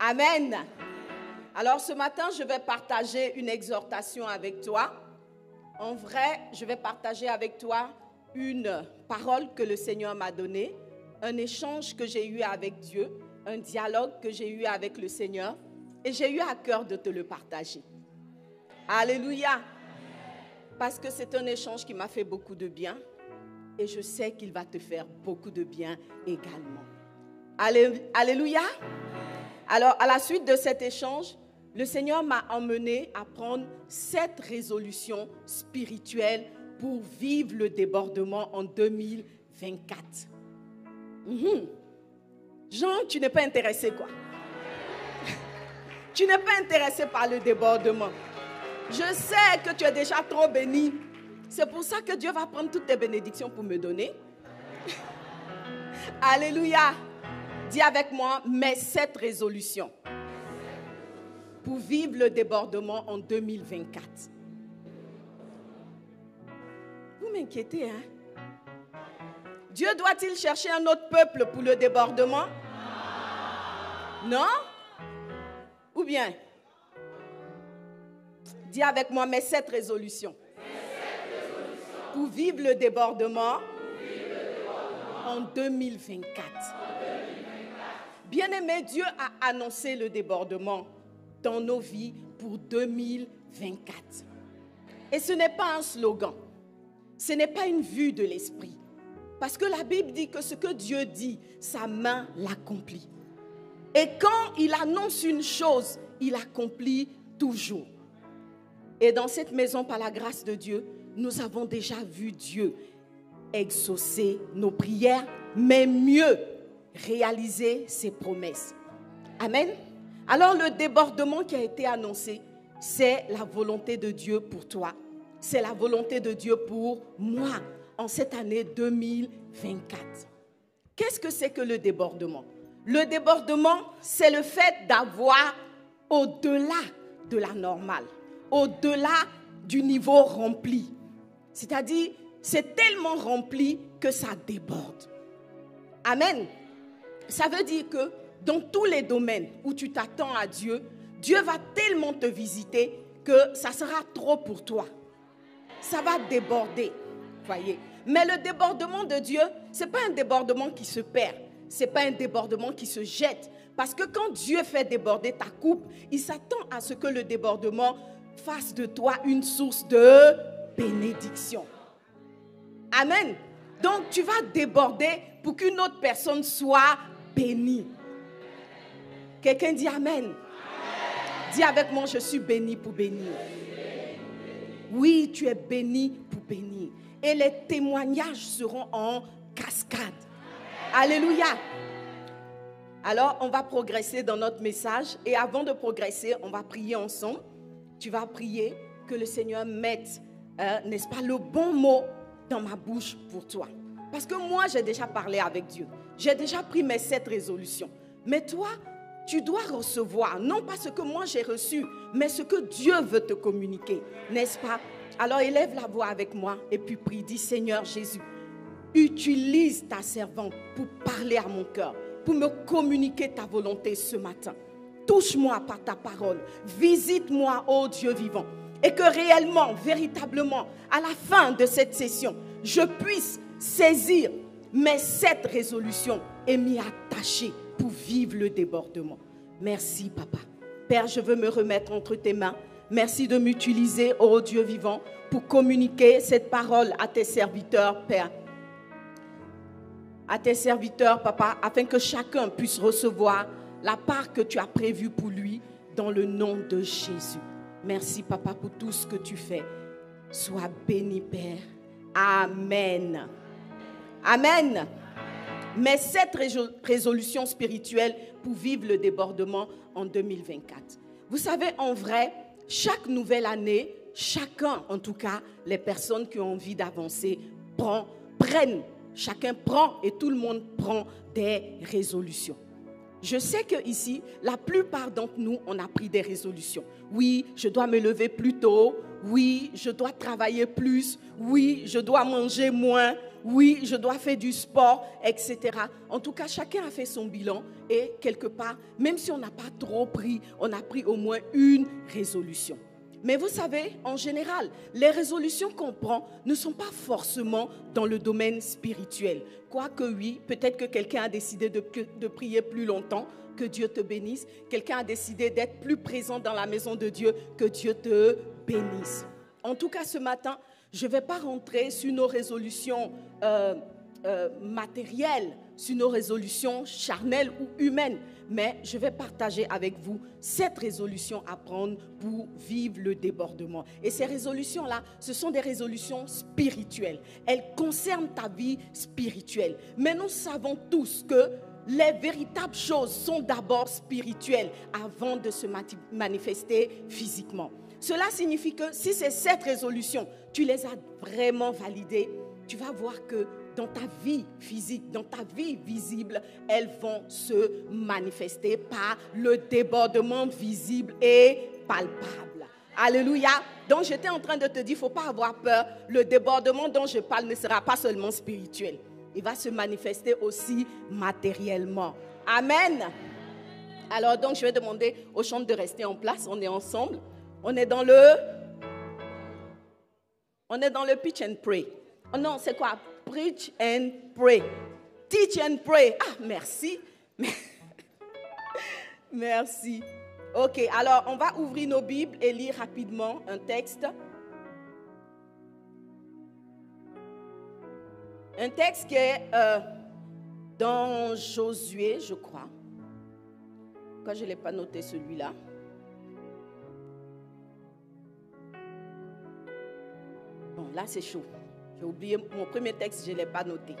Amen. Alors ce matin, je vais partager une exhortation avec toi. En vrai, je vais partager avec toi une parole que le Seigneur m'a donnée, un échange que j'ai eu avec Dieu, un dialogue que j'ai eu avec le Seigneur, et j'ai eu à cœur de te le partager. Alléluia. Parce que c'est un échange qui m'a fait beaucoup de bien, et je sais qu'il va te faire beaucoup de bien également. Alléluia. Alors, à la suite de cet échange, le Seigneur m'a emmené à prendre cette résolution spirituelle pour vivre le débordement en 2024. Mhm. Jean, tu n'es pas intéressé quoi Tu n'es pas intéressé par le débordement. Je sais que tu es déjà trop béni. C'est pour ça que Dieu va prendre toutes tes bénédictions pour me donner. Alléluia. Dis avec moi, mais cette résolution pour vivre le débordement en 2024. Vous m'inquiétez, hein? Dieu doit-il chercher un autre peuple pour le débordement? Non? Ou bien? Dis avec moi, mais cette résolution. Pour vivre le débordement, en 2024. Bien-aimé, Dieu a annoncé le débordement dans nos vies pour 2024. Et ce n'est pas un slogan, ce n'est pas une vue de l'esprit. Parce que la Bible dit que ce que Dieu dit, sa main l'accomplit. Et quand il annonce une chose, il accomplit toujours. Et dans cette maison, par la grâce de Dieu, nous avons déjà vu Dieu exaucer nos prières, mais mieux, réaliser ses promesses. Amen. Alors le débordement qui a été annoncé, c'est la volonté de Dieu pour toi. C'est la volonté de Dieu pour moi en cette année 2024. Qu'est-ce que c'est que le débordement? Le débordement, c'est le fait d'avoir au-delà de la normale, au-delà du niveau rempli. C'est-à-dire, c'est tellement rempli que ça déborde. Amen. Ça veut dire que dans tous les domaines où tu t'attends à Dieu, Dieu va tellement te visiter que ça sera trop pour toi. Ça va déborder, voyez. Mais le débordement de Dieu, ce n'est pas un débordement qui se perd, ce n'est pas un débordement qui se jette. Parce que quand Dieu fait déborder ta coupe, il s'attend à ce que le débordement fasse de toi une source de bénédiction. Amen. Donc tu vas déborder pour qu'une autre personne soit bénie. Quelqu'un dit Amen. Dis avec moi, je suis béni pour bénir. Oui, tu es béni pour bénir. Et les témoignages seront en cascade. Alléluia. Alors, on va progresser dans notre message. Et avant de progresser, on va prier ensemble. Tu vas prier que le Seigneur mette, euh, n'est-ce pas, le bon mot dans ma bouche pour toi. Parce que moi, j'ai déjà parlé avec Dieu. J'ai déjà pris mes sept résolutions. Mais toi, tu dois recevoir, non pas ce que moi j'ai reçu, mais ce que Dieu veut te communiquer, n'est-ce pas? Alors élève la voix avec moi et puis prie, dis Seigneur Jésus, utilise ta servante pour parler à mon cœur, pour me communiquer ta volonté ce matin. Touche-moi par ta parole, visite-moi, ô Dieu vivant, et que réellement, véritablement, à la fin de cette session, je puisse saisir mes sept résolutions et m'y attacher pour vivre le débordement. Merci, papa. Père, je veux me remettre entre tes mains. Merci de m'utiliser, ô Dieu vivant, pour communiquer cette parole à tes serviteurs, Père. À tes serviteurs, papa, afin que chacun puisse recevoir la part que tu as prévue pour lui dans le nom de Jésus. Merci, papa, pour tout ce que tu fais. Sois béni, Père. Amen. Amen mais cette résolution spirituelle pour vivre le débordement en 2024. Vous savez, en vrai, chaque nouvelle année, chacun, en tout cas, les personnes qui ont envie d'avancer, prennent, chacun prend et tout le monde prend des résolutions. Je sais que ici, la plupart d'entre nous, on a pris des résolutions. Oui, je dois me lever plus tôt. Oui, je dois travailler plus. Oui, je dois manger moins. Oui, je dois faire du sport, etc. En tout cas, chacun a fait son bilan et quelque part, même si on n'a pas trop pris, on a pris au moins une résolution. Mais vous savez, en général, les résolutions qu'on prend ne sont pas forcément dans le domaine spirituel. Quoique oui, peut-être que quelqu'un a décidé de, prier plus longtemps, que Dieu te bénisse. Quelqu'un a décidé d'être plus présent dans la maison de Dieu, que Dieu te bénisse. En tout cas, ce matin, je ne vais pas rentrer sur nos résolutions euh, euh, matérielles, sur nos résolutions charnelles ou humaines, mais je vais partager avec vous cette résolution à prendre pour vivre le débordement. Et ces résolutions-là, ce sont des résolutions spirituelles. Elles concernent ta vie spirituelle. Mais nous savons tous que les véritables choses sont d'abord spirituelles avant de se manifester physiquement. Cela signifie que si c'est cette résolution, tu les as vraiment validées, tu vas voir que dans ta vie physique, dans ta vie visible, elles vont se manifester par le débordement visible et palpable. Alléluia. Donc j'étais en train de te dire, il ne faut pas avoir peur. Le débordement dont je parle ne sera pas seulement spirituel. Il va se manifester aussi matériellement. Amen. Alors donc je vais demander aux chants de rester en place. On est ensemble. On est dans le... On est dans le pitch and pray. Oh non, c'est quoi? Preach and pray. Teach and pray. Ah, merci. merci. Ok, alors on va ouvrir nos Bibles et lire rapidement un texte. Un texte qui est euh, dans Josué, je crois. Quand je ne l'ai pas noté celui-là? Là c'est chaud. J'ai oublié mon premier texte, je ne l'ai pas noté.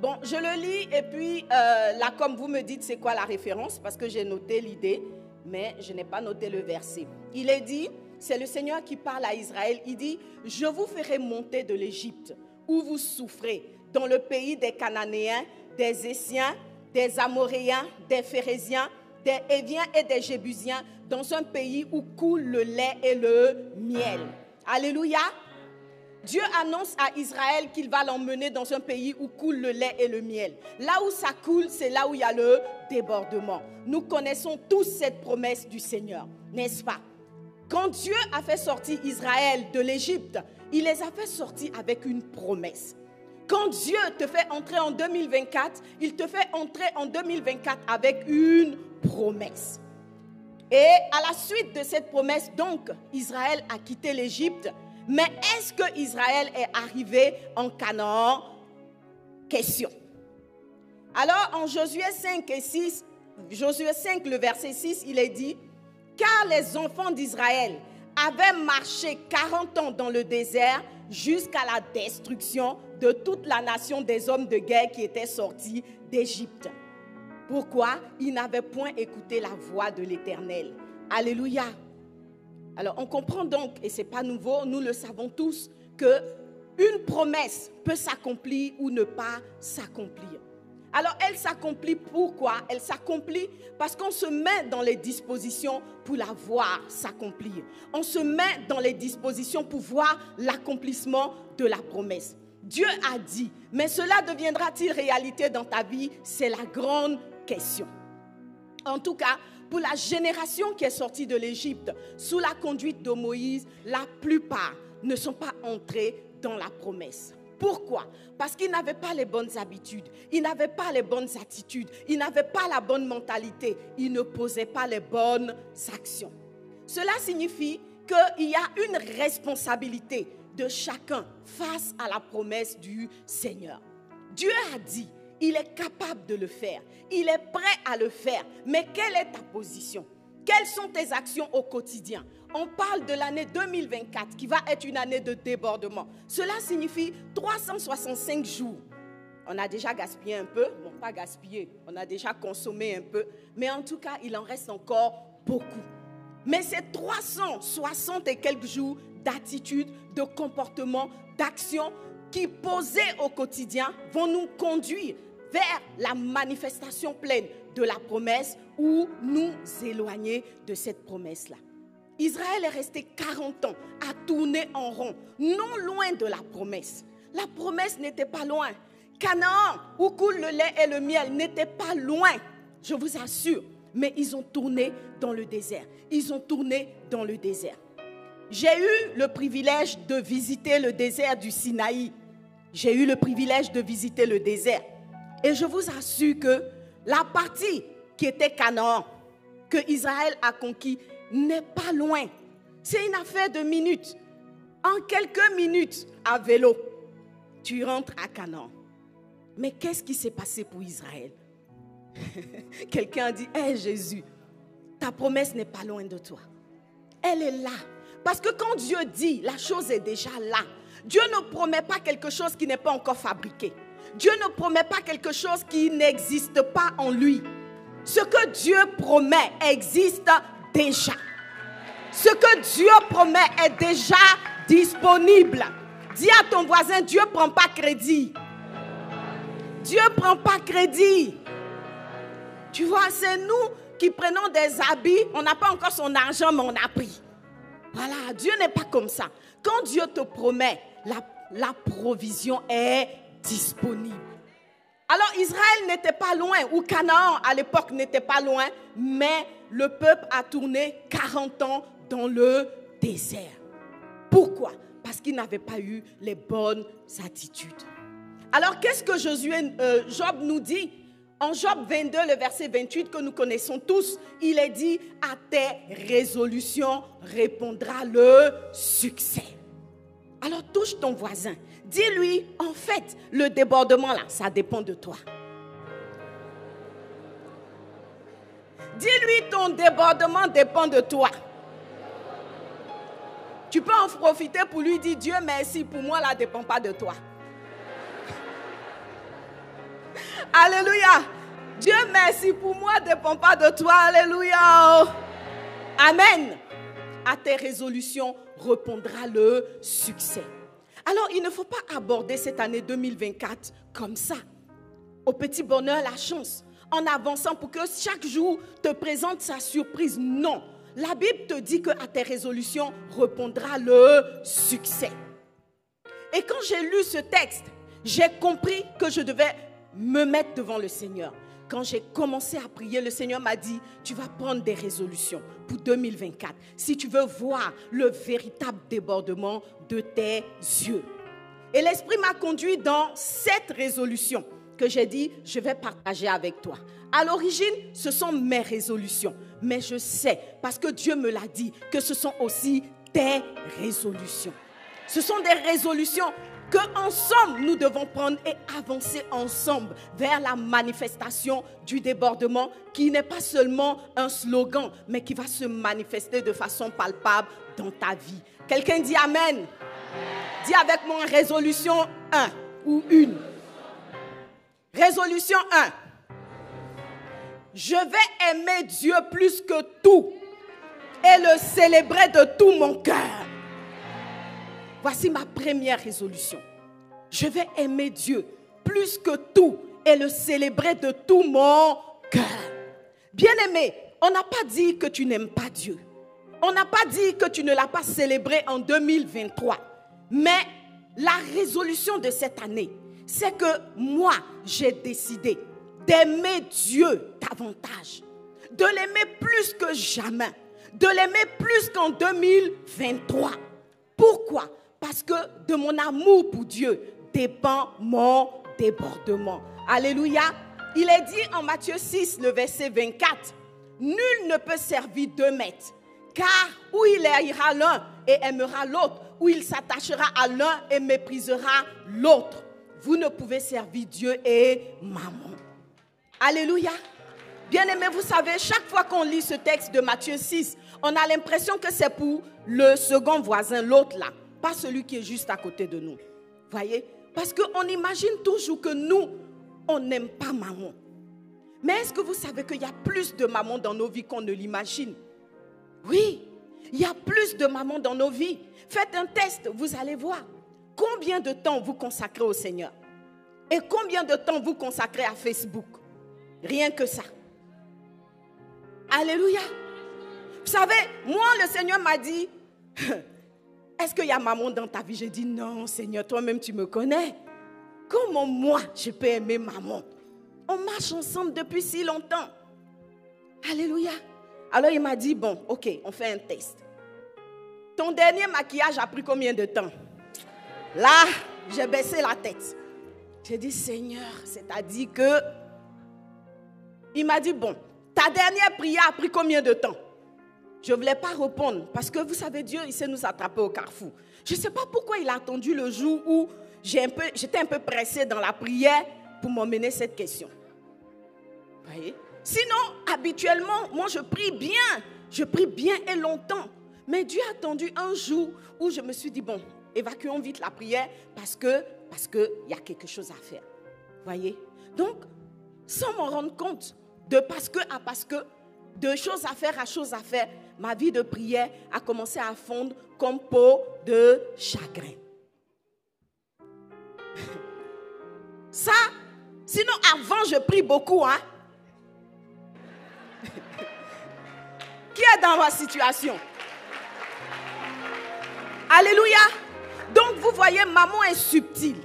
Bon, je le lis et puis euh, là, comme vous me dites, c'est quoi la référence? Parce que j'ai noté l'idée, mais je n'ai pas noté le verset. Il est dit, c'est le Seigneur qui parle à Israël, il dit, je vous ferai monter de l'Égypte, où vous souffrez, dans le pays des Cananéens, des Essiens, des Amoréens, des Phérésiens, des Éviens et des Jébusiens, dans un pays où coule le lait et le miel. Alléluia. Dieu annonce à Israël qu'il va l'emmener dans un pays où coule le lait et le miel. Là où ça coule, c'est là où il y a le débordement. Nous connaissons tous cette promesse du Seigneur, n'est-ce pas? Quand Dieu a fait sortir Israël de l'Égypte, il les a fait sortir avec une promesse. Quand Dieu te fait entrer en 2024, il te fait entrer en 2024 avec une promesse. Et à la suite de cette promesse, donc, Israël a quitté l'Égypte mais est-ce que Israël est arrivé en Canaan? Question. Alors en Josué 5 et 6, Josué 5, le verset 6, il est dit, car les enfants d'Israël avaient marché 40 ans dans le désert jusqu'à la destruction de toute la nation des hommes de guerre qui étaient sortis d'Égypte. Pourquoi Ils n'avaient point écouté la voix de l'Éternel? Alléluia. Alors on comprend donc, et ce n'est pas nouveau, nous le savons tous, que une promesse peut s'accomplir ou ne pas s'accomplir. Alors elle s'accomplit pourquoi? Elle s'accomplit parce qu'on se met dans les dispositions pour la voir s'accomplir. On se met dans les dispositions pour voir l'accomplissement de la promesse. Dieu a dit, mais cela deviendra-t-il réalité dans ta vie? C'est la grande question. En tout cas, pour la génération qui est sortie de l'Égypte sous la conduite de Moïse, la plupart ne sont pas entrés dans la promesse. Pourquoi? Parce qu'ils n'avaient pas les bonnes habitudes, ils n'avaient pas les bonnes attitudes, ils n'avaient pas la bonne mentalité, ils ne posaient pas les bonnes actions. Cela signifie qu'il y a une responsabilité de chacun face à la promesse du Seigneur. Dieu a dit, il est capable de le faire. Il est prêt à le faire. Mais quelle est ta position? Quelles sont tes actions au quotidien? On parle de l'année 2024 qui va être une année de débordement. Cela signifie 365 jours. On a déjà gaspillé un peu, bon pas gaspillé, on a déjà consommé un peu, mais en tout cas, il en reste encore beaucoup. Mais ces 360 et quelques jours d'attitude, de comportement, d'action qui posés au quotidien vont nous conduire vers la manifestation pleine de la promesse ou nous éloigner de cette promesse-là. Israël est resté 40 ans à tourner en rond, non loin de la promesse. La promesse n'était pas loin. Canaan, où coule le lait et le miel, n'était pas loin, je vous assure. Mais ils ont tourné dans le désert. Ils ont tourné dans le désert. J'ai eu le privilège de visiter le désert du Sinaï. J'ai eu le privilège de visiter le désert. Et je vous assure que la partie qui était Canaan, que Israël a conquis, n'est pas loin. C'est une affaire de minutes. En quelques minutes à vélo, tu rentres à Canaan. Mais qu'est-ce qui s'est passé pour Israël? Quelqu'un dit, hé Jésus, ta promesse n'est pas loin de toi. Elle est là. Parce que quand Dieu dit, la chose est déjà là. Dieu ne promet pas quelque chose qui n'est pas encore fabriqué. Dieu ne promet pas quelque chose qui n'existe pas en lui. Ce que Dieu promet existe déjà. Ce que Dieu promet est déjà disponible. Dis à ton voisin, Dieu ne prend pas crédit. Dieu ne prend pas crédit. Tu vois, c'est nous qui prenons des habits, on n'a pas encore son argent, mais on a pris. Voilà, Dieu n'est pas comme ça. Quand Dieu te promet, la, la provision est disponible. Alors Israël n'était pas loin, ou Canaan à l'époque n'était pas loin, mais le peuple a tourné 40 ans dans le désert. Pourquoi? Parce qu'il n'avait pas eu les bonnes attitudes. Alors qu'est-ce que Josué, euh, Job nous dit? En Job 22, le verset 28 que nous connaissons tous, il est dit, à tes résolutions répondra le succès. Alors touche ton voisin. Dis-lui, en fait, le débordement là, ça dépend de toi. Dis-lui, ton débordement dépend de toi. Tu peux en profiter pour lui dire, Dieu merci, pour moi, là, ne dépend pas de toi. Alléluia. Dieu merci, pour moi, ne dépend pas de toi. Alléluia. Amen. À tes résolutions répondra le succès. Alors, il ne faut pas aborder cette année 2024 comme ça. Au petit bonheur, la chance, en avançant pour que chaque jour te présente sa surprise. Non. La Bible te dit que à tes résolutions répondra le succès. Et quand j'ai lu ce texte, j'ai compris que je devais me mettre devant le Seigneur. Quand j'ai commencé à prier, le Seigneur m'a dit, tu vas prendre des résolutions pour 2024 si tu veux voir le véritable débordement de tes yeux. Et l'Esprit m'a conduit dans cette résolution que j'ai dit, je vais partager avec toi. À l'origine, ce sont mes résolutions. Mais je sais, parce que Dieu me l'a dit, que ce sont aussi tes résolutions. Ce sont des résolutions que ensemble nous devons prendre et avancer ensemble vers la manifestation du débordement qui n'est pas seulement un slogan, mais qui va se manifester de façon palpable dans ta vie. Quelqu'un dit Amen. Dis avec moi résolution 1 ou une. Résolution 1. Je vais aimer Dieu plus que tout et le célébrer de tout mon cœur. Voici ma première résolution. Je vais aimer Dieu plus que tout et le célébrer de tout mon cœur. Bien-aimé, on n'a pas dit que tu n'aimes pas Dieu. On n'a pas dit que tu ne l'as pas célébré en 2023. Mais la résolution de cette année, c'est que moi, j'ai décidé d'aimer Dieu davantage, de l'aimer plus que jamais, de l'aimer plus qu'en 2023. Pourquoi? Parce que de mon amour pour Dieu dépend mon débordement. Alléluia. Il est dit en Matthieu 6, le verset 24, Nul ne peut servir deux maîtres, car où il haïra l'un et aimera l'autre, ou il s'attachera à l'un et méprisera l'autre. Vous ne pouvez servir Dieu et maman. Alléluia. Bien aimé, vous savez, chaque fois qu'on lit ce texte de Matthieu 6, on a l'impression que c'est pour le second voisin, l'autre là, pas celui qui est juste à côté de nous. Voyez? Parce qu'on imagine toujours que nous, on n'aime pas maman. Mais est-ce que vous savez qu'il y a plus de mamans dans nos vies qu'on ne l'imagine? Oui, il y a plus de mamans dans nos vies. Faites un test, vous allez voir. Combien de temps vous consacrez au Seigneur? Et combien de temps vous consacrez à Facebook? Rien que ça. Alléluia. Vous savez, moi, le Seigneur m'a dit, est-ce qu'il y a maman dans ta vie? J'ai dit, non, Seigneur, toi-même, tu me connais. Comment moi, je peux aimer maman? On marche ensemble depuis si longtemps. Alléluia. Alors il m'a dit, bon, ok, on fait un test. Ton dernier maquillage a pris combien de temps? Là, j'ai baissé la tête. J'ai dit, Seigneur, c'est-à-dire que... Il m'a dit, bon, ta dernière prière a pris combien de temps? Je ne voulais pas répondre parce que vous savez, Dieu, il sait nous attraper au carrefour. Je ne sais pas pourquoi il a attendu le jour où j'étais un, peu pressée dans la prière pour m'emmener cette question. Voyez? Sinon, habituellement, moi, je prie bien. Je prie bien et longtemps. Mais Dieu a attendu un jour où je me suis dit, bon, évacuons vite la prière parce que parce qu'il y a quelque chose à faire. Voyez? Donc, sans m'en rendre compte, de parce que à parce que, de choses à faire à choses à faire, ma vie de prière a commencé à fondre comme peau de chagrin. Ça, sinon avant je prie beaucoup, hein. Qui est dans ma situation? Alléluia. Donc vous voyez, maman est subtile.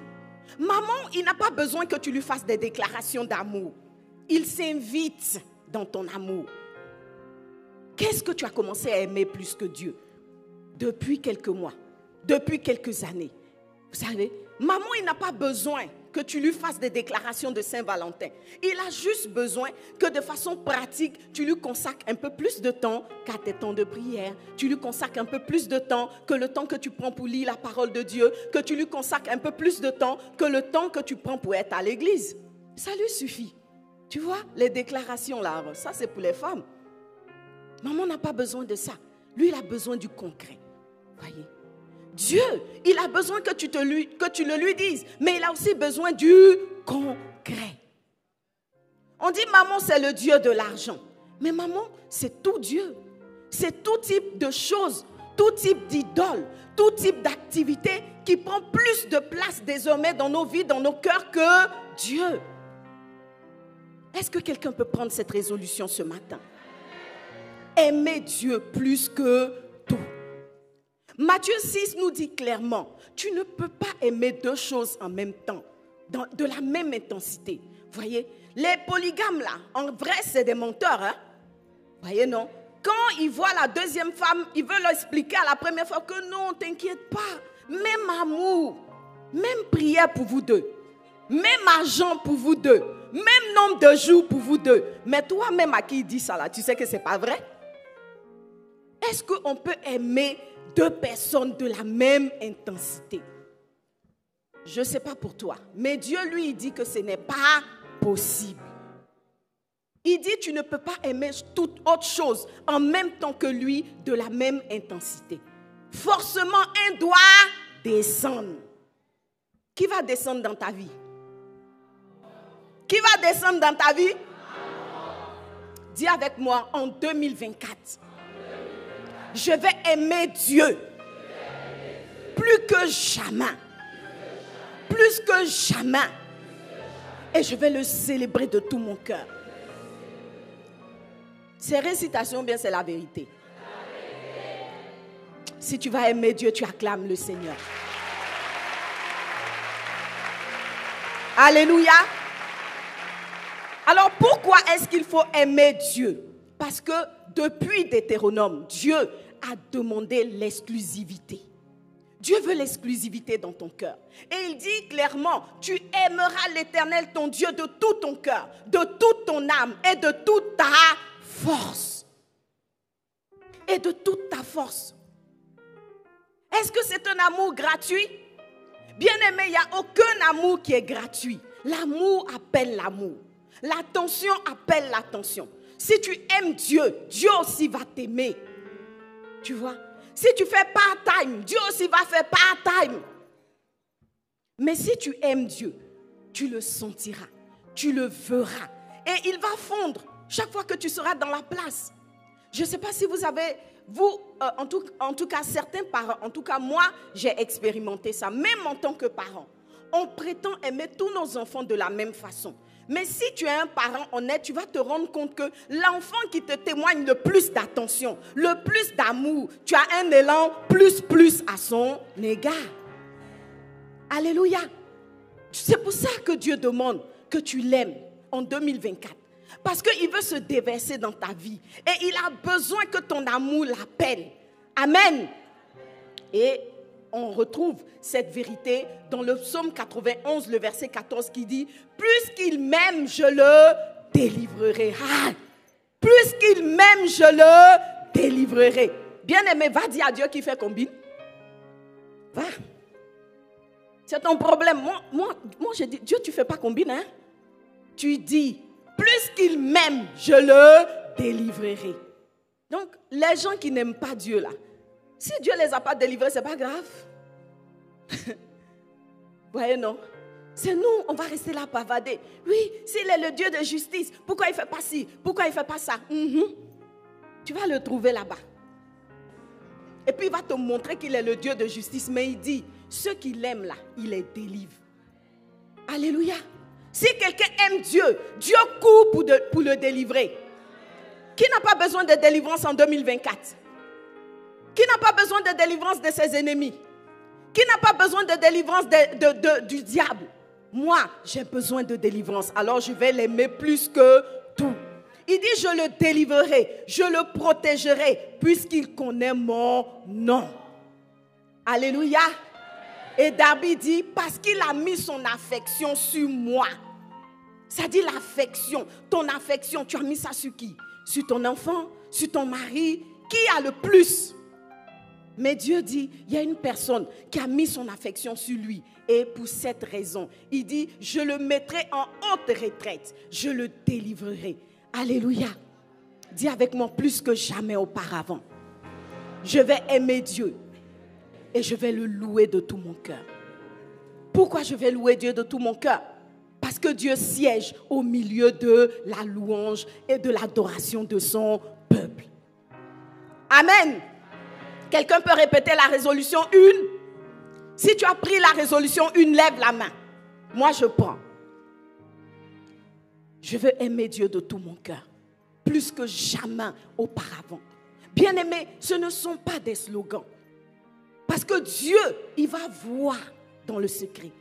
Maman, il n'a pas besoin que tu lui fasses des déclarations d'amour. Il s'invite dans ton amour. Qu'est-ce que tu as commencé à aimer plus que Dieu depuis quelques mois, depuis quelques années? Vous savez, maman, il n'a pas besoin que tu lui fasses des déclarations de Saint-Valentin. Il a juste besoin que de façon pratique, tu lui consacres un peu plus de temps qu'à tes temps de prière. Tu lui consacres un peu plus de temps que le temps que tu prends pour lire la parole de Dieu. Que tu lui consacres un peu plus de temps que le temps que tu prends pour être à l'église. Ça lui suffit. Tu vois, les déclarations là, ça c'est pour les femmes. Maman n'a pas besoin de ça. Lui, il a besoin du concret. Voyez? Dieu, il a besoin que tu, le lui dises, mais il a aussi besoin du concret. On dit maman, c'est le Dieu de l'argent. Mais maman, c'est tout Dieu. C'est tout type de choses, tout type d'idole, tout type d'activité qui prend plus de place désormais dans nos vies, dans nos cœurs que Dieu. Est-ce que quelqu'un peut prendre cette résolution ce matin? Aimer Dieu plus que Matthieu 6 nous dit clairement, tu ne peux pas aimer deux choses en même temps, de la même intensité. Voyez, les polygames là, en vrai, c'est des menteurs. Hein? Voyez, non? Quand ils voient la deuxième femme, ils veulent leur expliquer à la première fois que non, t'inquiète pas, même amour, même prière pour vous deux, même argent pour vous deux, même nombre de jours pour vous deux. Mais toi-même à qui il dit ça là, tu sais que ce n'est pas vrai? Est-ce qu'on peut aimer deux personnes de la même intensité? Je ne sais pas pour toi, mais Dieu lui dit que ce n'est pas possible. Il dit tu ne peux pas aimer toute autre chose en même temps que lui de la même intensité. Forcément, un doit descendre. Qui va descendre dans ta vie? Qui va descendre dans ta vie? Dis avec moi en 2024 je vais aimer Dieu plus que jamais. Plus que jamais. Et je vais le célébrer de tout mon cœur. Ces récitations, bien, c'est la vérité. Si tu vas aimer Dieu, tu acclames le Seigneur. Alléluia. Alors pourquoi est-ce qu'il faut aimer Dieu? Parce que depuis Deutéronome, Dieu a demandé l'exclusivité. Dieu veut l'exclusivité dans ton cœur. Et il dit clairement, tu aimeras l'Éternel, ton Dieu, de tout ton cœur, de toute ton âme et de toute ta force. Et de toute ta force. Est-ce que c'est un amour gratuit? Bien aimé, il n'y a aucun amour qui est gratuit. L'amour appelle l'amour. L'attention appelle l'attention. Si tu aimes Dieu, Dieu aussi va t'aimer. Tu vois? Si tu fais part-time, Dieu aussi va faire part-time. Mais si tu aimes Dieu, tu le sentiras, tu le verras. Et il va fondre chaque fois que tu seras dans la place. Je ne sais pas si vous avez, vous, euh, en, tout, en tout cas certains parents, en tout cas moi, j'ai expérimenté ça, même en tant que parent. On prétend aimer tous nos enfants de la même façon. Mais si tu es un parent honnête, tu vas te rendre compte que l'enfant qui te témoigne le plus d'attention, le plus d'amour, tu as un élan plus plus à son égard. Alléluia. C'est pour ça que Dieu demande que tu l'aimes en 2024. Parce qu'il veut se déverser dans ta vie. Et il a besoin que ton amour l'appelle. Amen. Et on retrouve cette vérité dans le psaume 91, le verset 14 qui dit, plus qu'il m'aime, je le délivrerai. Ah, plus qu'il m'aime, je le délivrerai. Bien aimé, va dire à Dieu qui fait combine. Va. C'est ton problème. Moi, moi, moi je dis, Dieu, tu fais pas combine, hein? Tu dis, plus qu'il m'aime, je le délivrerai. Donc, les gens qui n'aiment pas Dieu, là, si Dieu ne les a pas délivrés, ce n'est pas grave. Voyez, non? C'est nous, on va rester là pavader. Oui, s'il est le Dieu de justice, pourquoi il ne fait pas ci? Pourquoi il ne fait pas ça? Mhm. Tu vas le trouver là-bas. Et puis il va te montrer qu'il est le Dieu de justice, mais il dit, ceux qui l'aiment là, il les délivre. Alléluia. Si quelqu'un aime Dieu, Dieu court pour, pour le délivrer. Qui n'a pas besoin de délivrance en 2024 Qui n'a pas besoin de délivrance de ses ennemis? Qui n'a pas besoin de délivrance du diable? Moi, j'ai besoin de délivrance. Alors je vais l'aimer plus que tout. Il dit, je le délivrerai, je le protégerai, puisqu'il connaît mon nom. Alléluia. Et Darby dit, parce qu'il a mis son affection sur moi. Ça dit l'affection. Ton affection, tu as mis ça sur qui? Sur ton enfant? Sur ton mari? Qui a le plus? Mais Dieu dit, il y a une personne qui a mis son affection sur lui. Et pour cette raison, il dit, je le mettrai en haute retraite. Je le délivrerai. Alléluia. Dis avec moi plus que jamais auparavant. Je vais aimer Dieu et je vais le louer de tout mon cœur. Pourquoi je vais louer Dieu de tout mon cœur? Parce que Dieu siège au milieu de la louange et de l'adoration de son peuple. Amen. Quelqu'un peut répéter la résolution 1 Si tu as pris la résolution 1, lève la main. Moi, je prends. Je veux aimer Dieu de tout mon cœur, plus que jamais auparavant. Bien aimé, ce ne sont pas des slogans. Parce que Dieu, il va voir dans le secret.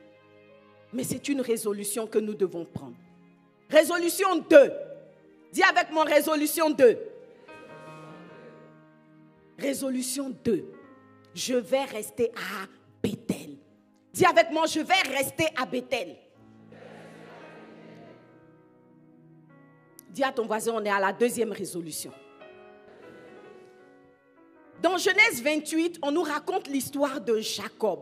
Mais c'est une résolution que nous devons prendre. Résolution 2. Dis avec moi résolution 2. Résolution 2. Je vais rester à Bethel. Dis avec moi, je vais rester à Bethel. Dis à ton voisin, on est à la deuxième résolution. Dans Genèse 28, on nous raconte l'histoire de Jacob.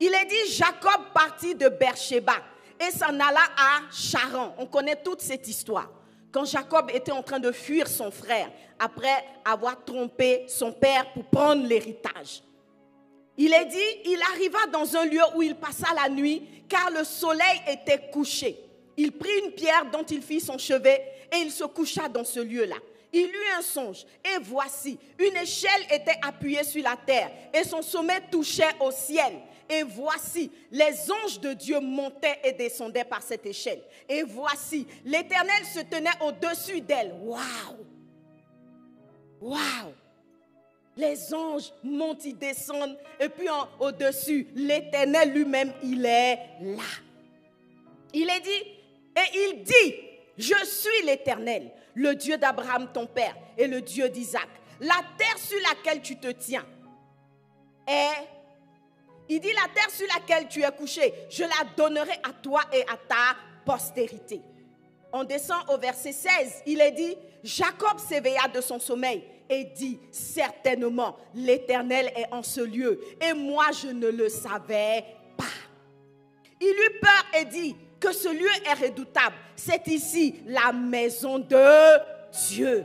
Il est dit, Jacob partit de Beersheba et s'en alla à Charan. On connaît toute cette histoire. Quand Jacob était en train de fuir son frère après avoir trompé son père pour prendre l'héritage. Il est dit, il arriva dans un lieu où il passa la nuit car le soleil était couché. Il prit une pierre dont il fit son chevet et il se coucha dans ce lieu-là il eut un songe, et voici, une échelle était appuyée sur la terre, et son sommet touchait au ciel. Et voici, les anges de Dieu montaient et descendaient par cette échelle. Et voici, l'Éternel se tenait au-dessus d'elle. Waouh! Waouh! Les anges montent, ils descendent, et puis au-dessus, l'Éternel lui-même, il est là. Il est dit, et il dit, je suis l'Éternel, le Dieu d'Abraham, ton père, et le Dieu d'Isaac. La terre sur laquelle tu te tiens est... Il dit, la terre sur laquelle tu es couché, je la donnerai à toi et à ta postérité. On descend au verset 16. Il est dit, Jacob s'éveilla de son sommeil et dit, certainement, l'Éternel est en ce lieu, et moi je ne le savais pas. Il eut peur et dit, que ce lieu est redoutable. C'est ici la maison de Dieu.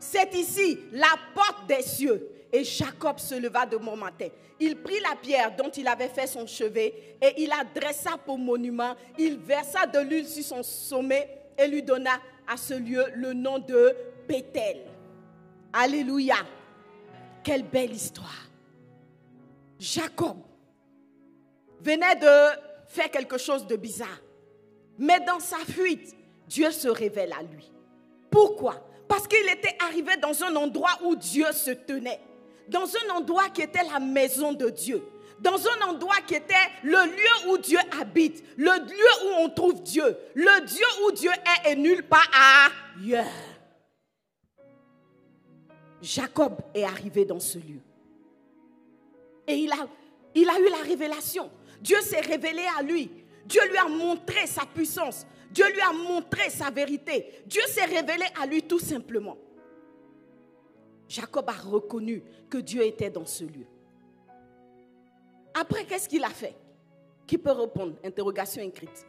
C'est ici la porte des cieux. Et Jacob se leva de bon matin. Il prit la pierre dont il avait fait son chevet et il la dressa pour monument. Il versa de l'huile sur son sommet et lui donna à ce lieu le nom de Bethel. Alléluia. Quelle belle histoire. Jacob venait de faire quelque chose de bizarre. Mais dans sa fuite, Dieu se révèle à lui. Pourquoi? Parce qu'il était arrivé dans un endroit où Dieu se tenait. Dans un endroit qui était la maison de Dieu. Dans un endroit qui était le lieu où Dieu habite. Le lieu où on trouve Dieu. Le Dieu où Dieu est et nulle part ailleurs. Jacob est arrivé dans ce lieu. Et il a, il a eu la révélation. Dieu s'est révélé à lui. Dieu lui a montré sa puissance. Dieu lui a montré sa vérité. Dieu s'est révélé à lui tout simplement. Jacob a reconnu que Dieu était dans ce lieu. Après, qu'est-ce qu'il a fait? Qui peut répondre? Interrogation écrite.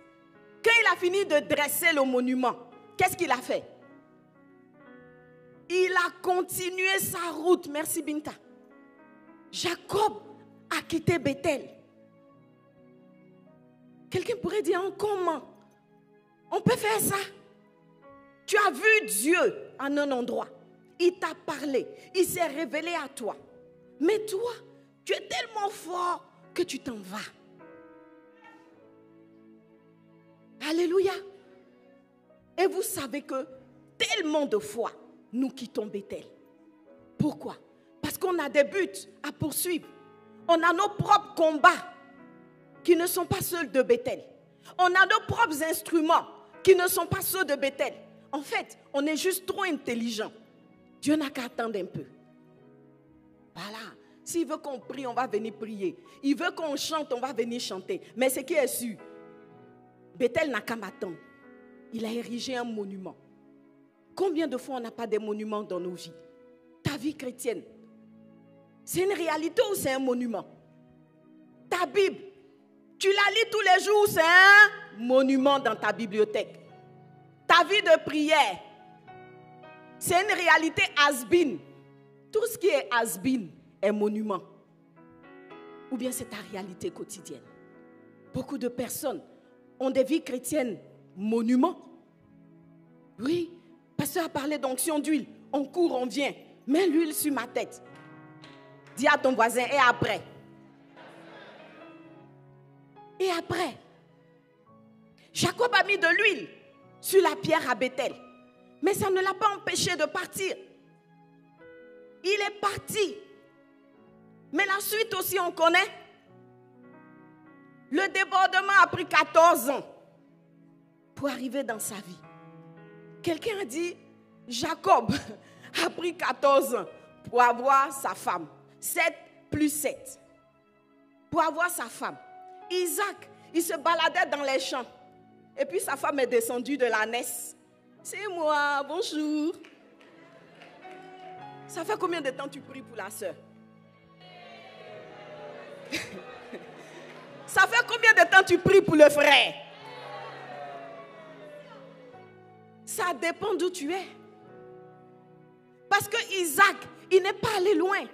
Quand il a fini de dresser le monument, qu'est-ce qu'il a fait? Il a continué sa route. Merci Binta. Jacob a quitté Bethel. Quelqu'un pourrait dire comment? On peut faire ça? Tu as vu Dieu en un endroit. Il t'a parlé. Il s'est révélé à toi. Mais toi, tu es tellement fort que tu t'en vas. Alléluia. Et vous savez que tellement de fois, nous quittons Bethel. Pourquoi? Parce qu'on a des buts à poursuivre. On a nos propres combats qui ne sont pas ceux de Bethel. On a nos propres instruments qui ne sont pas ceux de Bethel. En fait, on est juste trop intelligent. Dieu n'a qu'à attendre un peu. Voilà. S'il veut qu'on prie, on va venir prier. Il veut qu'on chante, on va venir chanter. Mais ce qui est sûr, Bethel n'a qu'à m'attendre. Il a érigé un monument. Combien de fois on n'a pas des monuments dans nos vies? Ta vie chrétienne, c'est une réalité ou c'est un monument? Ta Bible, tu la lis tous les jours, c'est un monument dans ta bibliothèque. Ta vie de prière, c'est une réalité has Tout ce qui est has est monument. Ou bien c'est ta réalité quotidienne. Beaucoup de personnes ont des vies chrétiennes monuments. Oui, pasteur a parlé d'onction d'huile. On court, on vient. Mets l'huile sur ma tête. Dis à ton voisin, et après? Et après, Jacob a mis de l'huile sur la pierre à Bethel. Mais ça ne l'a pas empêché de partir. Il est parti. Mais la suite aussi, on connaît. Le débordement a pris 14 ans pour arriver dans sa vie. Quelqu'un a dit, Jacob a pris 14 ans pour avoir sa femme. 7 plus 7. Pour avoir sa femme. Isaac, il se baladait dans les champs. Et puis sa femme est descendue de la naisse. C'est moi, bonjour. Ça fait combien de temps tu pries pour la soeur Ça fait combien de temps tu pries pour le frère? Ça dépend d'où tu es. Parce que Isaac, il n'est pas allé loin.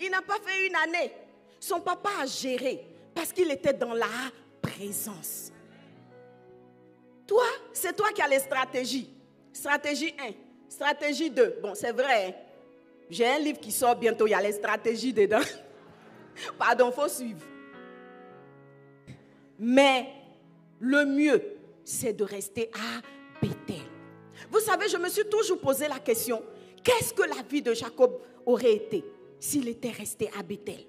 Il n'a pas fait une année. Son papa a géré. Parce qu'il était dans la présence. Toi, c'est toi qui as les stratégies. Stratégie 1, stratégie 2. Bon, c'est vrai. Hein. J'ai un livre qui sort bientôt, il y a les stratégies dedans. Pardon, faut suivre. Mais le mieux, c'est de rester à Bethel. Vous savez, je me suis toujours posé la question, qu'est-ce que la vie de Jacob aurait été s'il était resté à Bethel?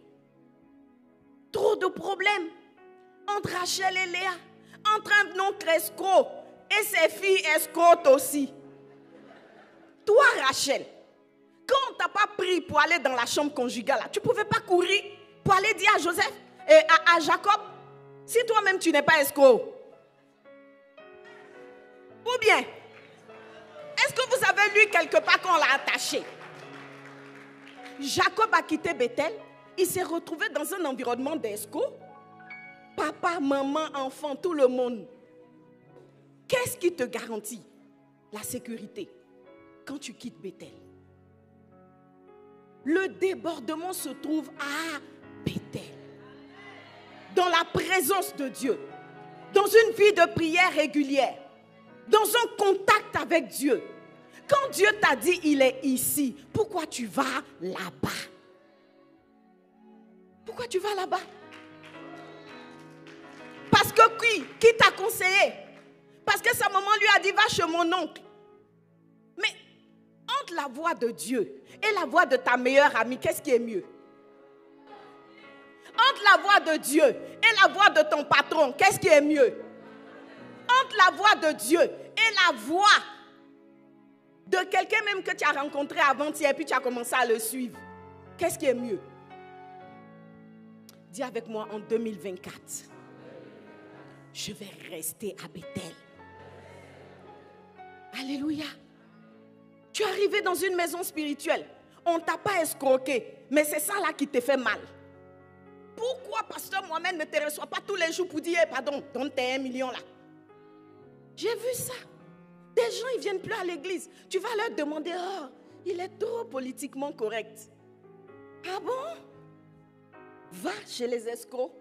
Trop de problèmes entre Rachel et Léa, entre oncle escroc et ses filles escrotes aussi. Toi, Rachel, quand on t'a pas pris pour aller dans la chambre conjugale, tu pouvais pas courir pour aller dire à Joseph et à, Jacob, si toi-même tu n'es pas escroc. Ou bien, est-ce que vous avez lu quelque part qu'on l'a attaché? Jacob a quitté Bethel il s'est retrouvé dans un environnement d'esco. Papa, maman, enfant, tout le monde. Qu'est-ce qui te garantit la sécurité quand tu quittes Bethel? Le débordement se trouve à Bethel. Dans la présence de Dieu. Dans une vie de prière régulière. Dans un contact avec Dieu. Quand Dieu t'a dit il est ici, pourquoi tu vas là-bas? Pourquoi tu vas là-bas? Que qui, t'a conseillé? Parce que sa maman lui a dit, va chez mon oncle. Mais entre la voix de Dieu et la voix de ta meilleure amie, qu'est-ce qui est mieux? Entre la voix de Dieu et la voix de ton patron, qu'est-ce qui est mieux? Entre la voix de Dieu et la voix de quelqu'un même que tu as rencontré avant-hier, puis tu as commencé à le suivre, qu'est-ce qui est mieux? Dis avec moi en 2024, je vais rester à Bethel. Alléluia. Tu es arrivé dans une maison spirituelle. On ne t'a pas escroqué. Mais c'est ça là qui te fait mal. Pourquoi pasteur Mohamed ne te reçoit pas tous les jours pour dire, pardon, donne tes un million là? J'ai vu ça. Des gens, ils ne viennent plus à l'église. Tu vas leur demander, oh, il est trop politiquement correct. Ah bon? Va chez les escrocs.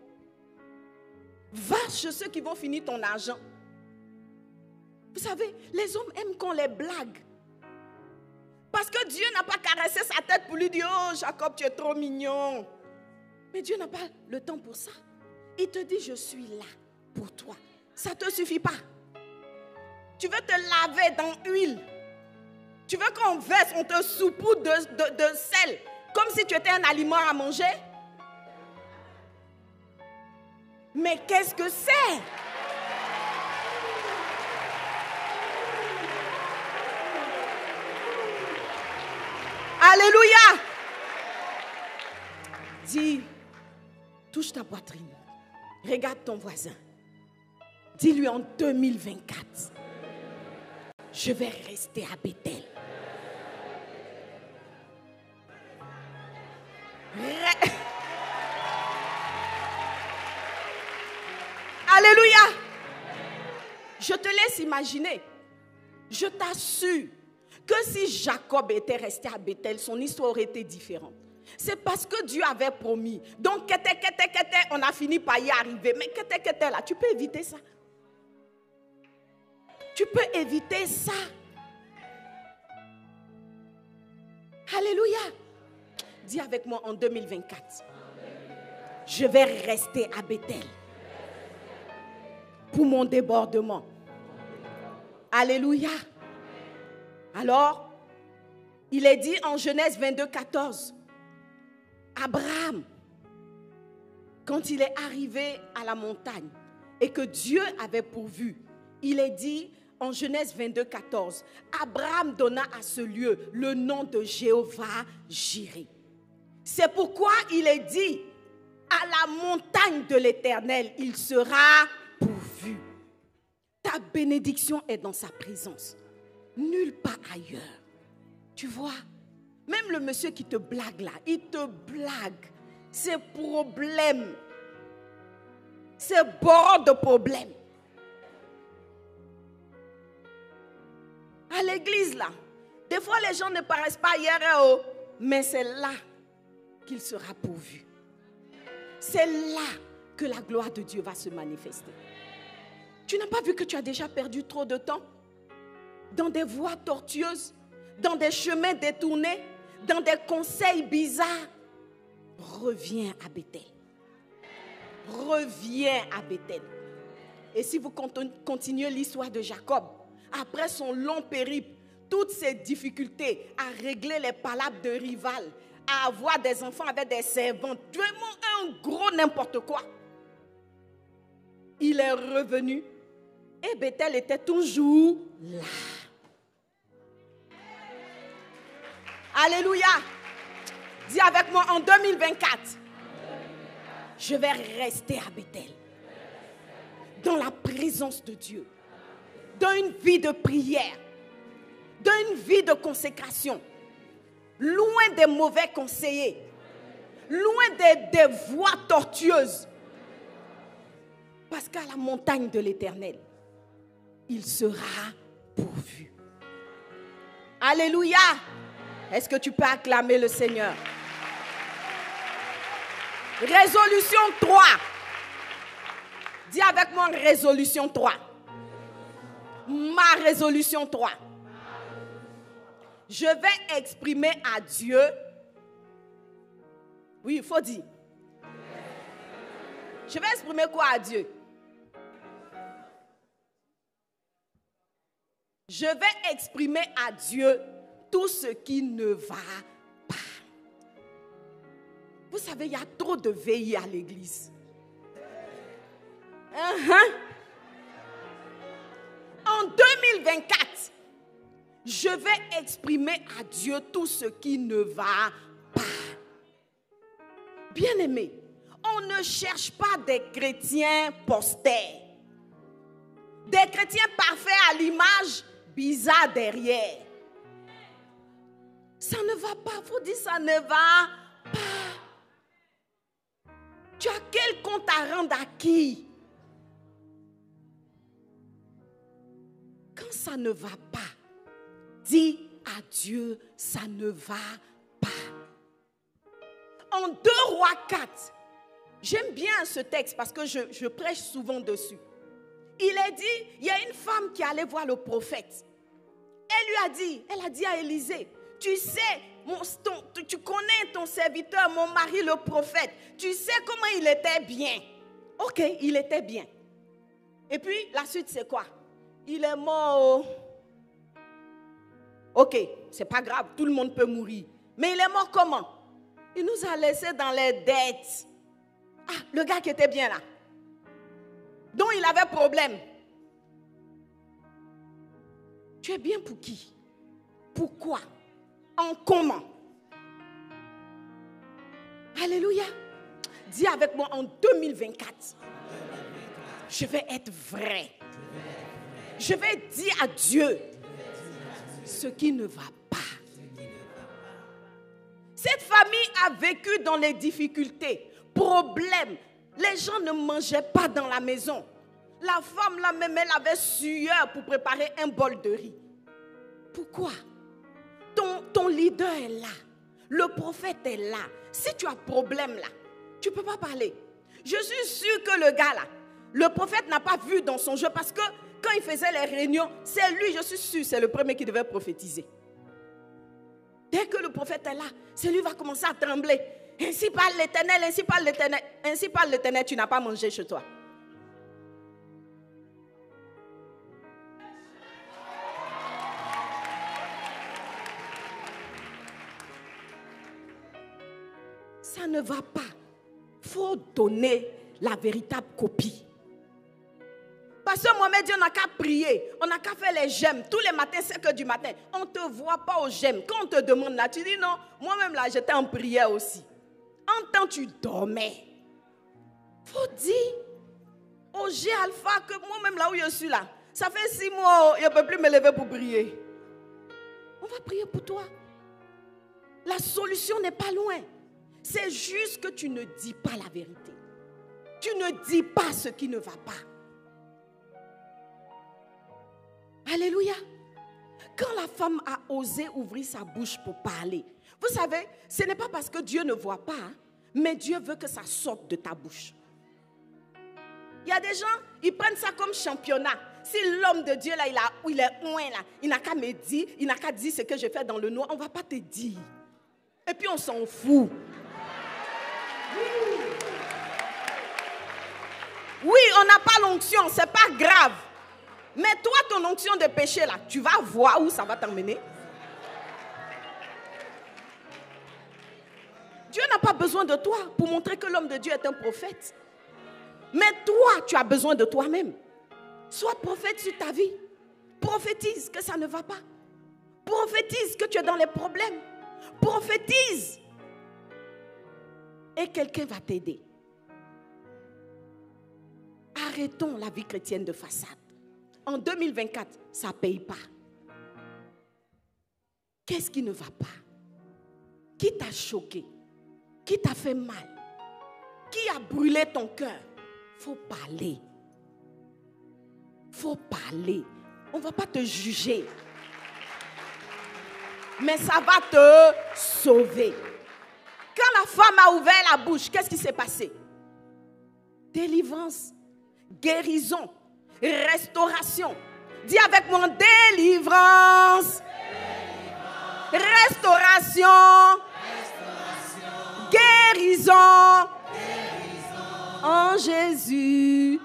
Va chez ceux qui vont finir ton argent. Vous savez, les hommes aiment qu'on les blague. Parce que Dieu n'a pas caressé sa tête pour lui dire, oh Jacob, tu es trop mignon. Mais Dieu n'a pas le temps pour ça. Il te dit, je suis là pour toi. Ça ne te suffit pas. Tu veux te laver dans l'huile. Tu veux qu'on verse, on te soupoute de, de, de sel, comme si tu étais un aliment à manger? Mais qu'est-ce que c'est? Alléluia. Dis, touche ta poitrine. Regarde ton voisin. Dis-lui en 2024, je vais rester à Bethel. Je te laisse imaginer. Je t'assure que si Jacob était resté à Bethel, son histoire aurait été différente. C'est parce que Dieu avait promis. Donc, on a fini par y arriver. Mais là, tu peux éviter ça. Tu peux éviter ça. Alléluia. Dis avec moi en 2024. Je vais rester à Bethel pour mon débordement. Alléluia. Alors, il est dit en Genèse 22, 14, Abraham, quand il est arrivé à la montagne et que Dieu avait pourvu, il est dit en Genèse 22, 14, Abraham donna à ce lieu le nom de Jéhovah Jireh. C'est pourquoi il est dit, à la montagne de l'Éternel, il sera. Ta bénédiction est dans sa présence nulle part ailleurs. Tu vois, même le monsieur qui te blague là, il te blague. C'est problème. C'est bord de problème. À l'église là, des fois les gens ne paraissent pas hier et oh, mais c'est là qu'il sera pourvu. C'est là que la gloire de Dieu va se manifester. Tu n'as pas vu que tu as déjà perdu trop de temps dans des voies tortueuses, dans des chemins détournés, dans des conseils bizarres, reviens à Bethel. Reviens à Bethel. Et si vous continuez l'histoire de Jacob, après son long périple, toutes ses difficultés à régler les palabres de rival, à avoir des enfants avec des servantes, vraiment un gros n'importe quoi. Il est revenu et Bethel était toujours là. Alléluia. Dis avec moi en 2024, je vais rester à Bethel. Dans la présence de Dieu. Dans une vie de prière. Dans une vie de consécration. Loin des mauvais conseillers. Loin des, des voies tortueuses. Parce qu'à la montagne de l'éternel, il sera pourvu. Alléluia. Est-ce que tu peux acclamer le Seigneur? Résolution 3. Dis avec moi résolution 3. Ma résolution 3. Je vais exprimer à Dieu. Oui, il faut dire. Je vais exprimer quoi à Dieu? je vais exprimer à Dieu tout ce qui ne va pas. Vous savez, il y a trop de veillées à l'église. Uh-huh. En 2024, je vais exprimer à Dieu tout ce qui ne va pas. Bien-aimés, on ne cherche pas des chrétiens posters, des chrétiens parfaits à l'image bizarre derrière. Ça ne va pas. Vous dites ça ne va pas. Tu as quel compte à rendre à qui? Quand ça ne va pas, dis à Dieu, ça ne va pas. En 2 rois 4, j'aime bien ce texte parce que je prêche souvent dessus il est dit, il y a une femme qui allait voir le prophète. Elle lui a dit, elle a dit à Élisée, tu sais, tu, connais ton serviteur, mon mari, le prophète. Tu sais comment il était bien. Ok, il était bien. Et puis, la suite, c'est quoi? Il est mort. Oh. Ok, c'est pas grave, tout le monde peut mourir. Mais il est mort comment? Il nous a laissés dans les dettes. Ah, le gars qui était bien là, dont il avait problème. Tu es bien pour qui? Pourquoi? En comment? Alléluia. Dis avec moi en 2024, je vais être vrai. Je vais dire à Dieu ce qui ne va pas. Cette famille a vécu dans les difficultés, problèmes, les gens ne mangeaient pas dans la maison. La femme là même, elle avait sueur pour préparer un bol de riz. Pourquoi? Ton, ton leader est là. Le prophète est là. Si tu as problème là, tu ne peux pas parler. Je suis sûre que le gars là, le prophète n'a pas vu dans son jeu parce que quand il faisait les réunions, c'est lui, je suis sûre, c'est le premier qui devait prophétiser. Dès que le prophète est là, c'est lui qui va commencer à trembler. Ainsi parle l'Éternel, ainsi parle l'Éternel, ainsi parle l'Éternel, tu n'as pas mangé chez toi. Ça ne va pas. Il Faut donner la véritable copie. Parce que Mohamed dit, on n'a qu'à prier, on n'a qu'à faire les gemmes. Tous les matins, 5 heures du matin, on ne te voit pas aux gemmes. Quand on te demande là, tu dis non, moi-même là, j'étais en prière aussi. 40 tu dormais. Faut dire au G Alpha que moi-même, là où je suis là, ça fait six mois, je ne peux plus me lever pour prier. On va prier pour toi. La solution n'est pas loin. C'est juste que tu ne dis pas la vérité. Tu ne dis pas ce qui ne va pas. Alléluia. Quand la femme a osé ouvrir sa bouche pour parler, vous savez, ce n'est pas parce que Dieu ne voit pas. Hein mais Dieu veut que ça sorte de ta bouche. Il y a des gens, ils prennent ça comme championnat. Si l'homme de Dieu, là, il, a, il est loin, là, il n'a qu'à me dire, il n'a qu'à dire ce que je fais dans le noir, on ne va pas te dire. Et puis on s'en fout. Oui, on n'a pas l'onction, ce n'est pas grave. Mais toi, ton onction de péché, là, tu vas voir où ça va t'emmener. Dieu n'a pas besoin de toi pour montrer que l'homme de Dieu est un prophète. Mais toi, tu as besoin de toi-même. Sois prophète sur ta vie. Prophétise que ça ne va pas. Prophétise que tu es dans les problèmes. Prophétise. Et quelqu'un va t'aider. Arrêtons la vie chrétienne de façade. En 2024, ça ne paye pas. Qu'est-ce qui ne va pas? Qui t'a choqué? Qui t'a fait mal Qui a brûlé ton cœur Faut parler. Faut parler. On ne va pas te juger. Mais ça va te sauver. Quand la femme a ouvert la bouche, qu'est-ce qui s'est passé? Délivrance, guérison, restauration. Dis avec moi délivrance. restauration, guérison, en, Jésus.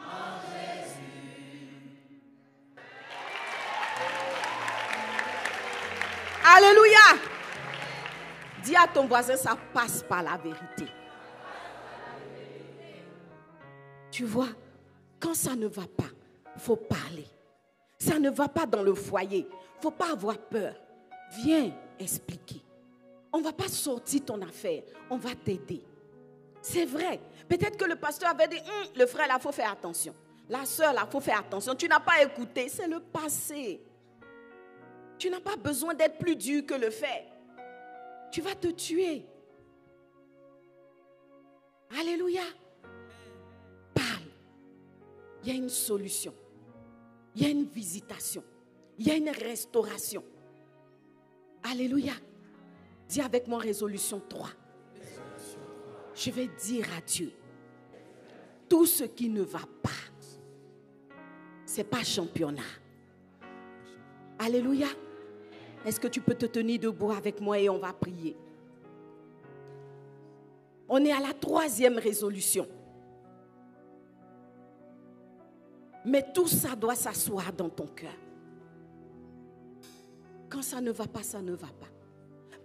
Alléluia. Dis à ton voisin, ça passe par la vérité. Tu vois, quand ça ne va pas, faut parler. Ça ne va pas dans le foyer. faut pas avoir peur. Viens expliquer. On ne va pas sortir ton affaire. On va t'aider. C'est vrai. Peut-être que le pasteur avait dit, hum, le frère, là, il faut faire attention. La soeur, là, il faut faire attention. Tu n'as pas écouté. C'est le passé. Tu n'as pas besoin d'être plus dur que le fait. Tu vas te tuer. Alléluia. Parle. Il y a une solution. Il y a une visitation. Il y a une restauration. Alléluia. Dis avec moi résolution 3. Je vais dire à Dieu, tout ce qui ne va pas, c'est pas championnat. Alléluia. Est-ce que tu peux te tenir debout avec moi et on va prier? On est à la troisième résolution. Mais tout ça doit s'asseoir dans ton cœur. Quand ça ne va pas, ça ne va pas.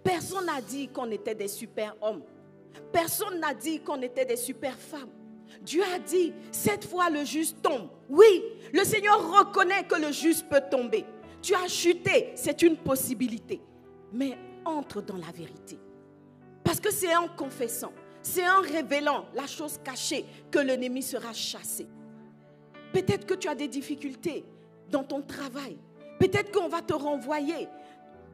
Personne n'a dit qu'on était des super hommes. Personne n'a dit qu'on était des super femmes. Dieu a dit, cette fois le juste tombe. Oui, le Seigneur reconnaît que le juste peut tomber. Tu as chuté, c'est une possibilité. Mais entre dans la vérité. Parce que c'est en confessant, c'est en révélant la chose cachée que l'ennemi sera chassé. Peut-être que tu as des difficultés dans ton travail. Peut-être qu'on va te renvoyer.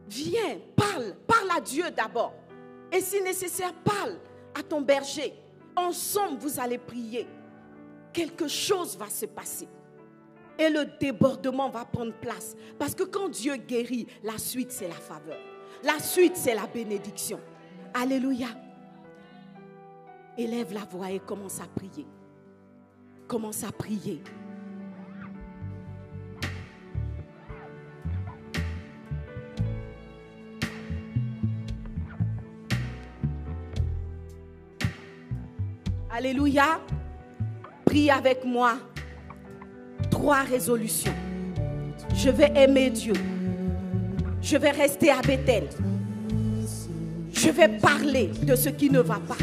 Viens, parle, parle à Dieu d'abord. Et si nécessaire, parle à ton berger. Ensemble, vous allez prier. Quelque chose va se passer. Et le débordement va prendre place. Parce que quand Dieu guérit, la suite, c'est la faveur. La suite, c'est la bénédiction. Alléluia. Élève la voix et commence à prier. Commence à prier. Alléluia. Prie avec moi. Trois résolutions. Je vais aimer Dieu. Je vais rester à Bethel. Je vais parler de ce qui ne va pas.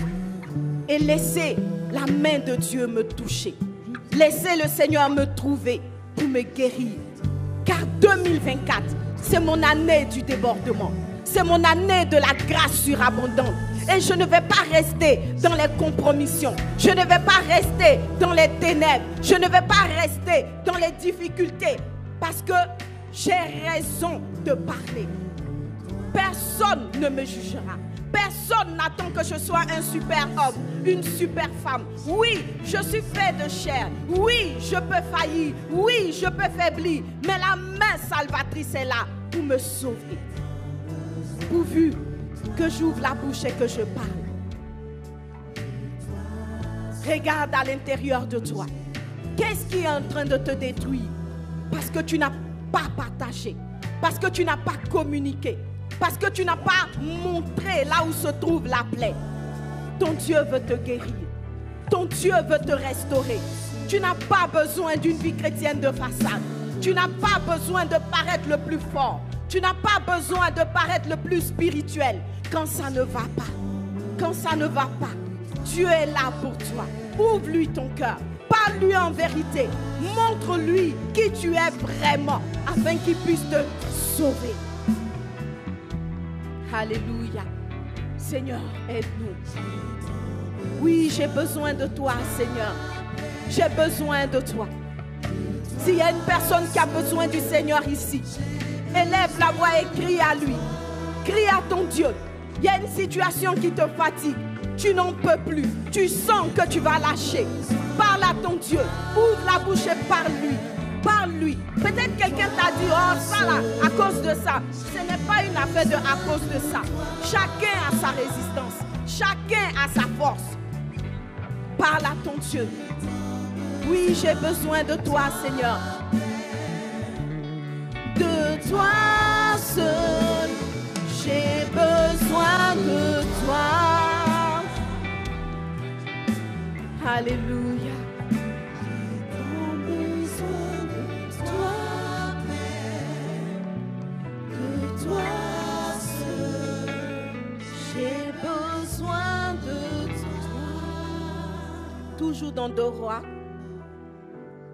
Et laisser la main de Dieu me toucher. Laissez le Seigneur me trouver pour me guérir. Car 2024, c'est mon année du débordement. C'est mon année de la grâce surabondante. Et je ne vais pas rester dans les compromissions. Je ne vais pas rester dans les ténèbres. Je ne vais pas rester dans les difficultés. Parce que j'ai raison de parler. Personne ne me jugera. Personne n'attend que je sois un super homme, une super femme. Oui, je suis fait de chair. Oui, je peux faillir. Oui, je peux faiblir. Mais la main salvatrice est là pour me sauver. Pourvu que j'ouvre la bouche et que je parle. Regarde à l'intérieur de toi. Qu'est-ce qui est en train de te détruire? Parce que tu n'as pas partagé, parce que tu n'as pas communiqué, parce que tu n'as pas montré là où se trouve la plaie. Ton Dieu veut te guérir. Ton Dieu veut te restaurer. Tu n'as pas besoin d'une vie chrétienne de façade. Tu n'as pas besoin de paraître le plus fort. Tu n'as pas besoin de paraître le plus spirituel quand ça ne va pas. Quand ça ne va pas, Dieu est là pour toi. Ouvre-lui ton cœur. Parle-lui en vérité. Montre-lui qui tu es vraiment afin qu'il puisse te sauver. Alléluia. Seigneur, aide-nous. Oui, j'ai besoin de toi, Seigneur. J'ai besoin de toi. S'il y a une personne qui a besoin du Seigneur ici, élève la voix et crie à lui. Crie à ton Dieu. Il y a une situation qui te fatigue. Tu n'en peux plus. Tu sens que tu vas lâcher. Parle à ton Dieu. Ouvre la bouche et parle-lui. Parle-lui. Peut-être quelqu'un t'a dit, oh ça là, à cause de ça. Ce n'est pas une affaire de à cause de ça. Chacun a sa résistance. Chacun a sa force. Parle à ton Dieu. Oui, j'ai besoin de toi, Seigneur de toi seul. J'ai besoin de toi. Alléluia. J'ai besoin de toi, Père. De toi seul j'ai besoin de toi. toujours dans Deux Rois,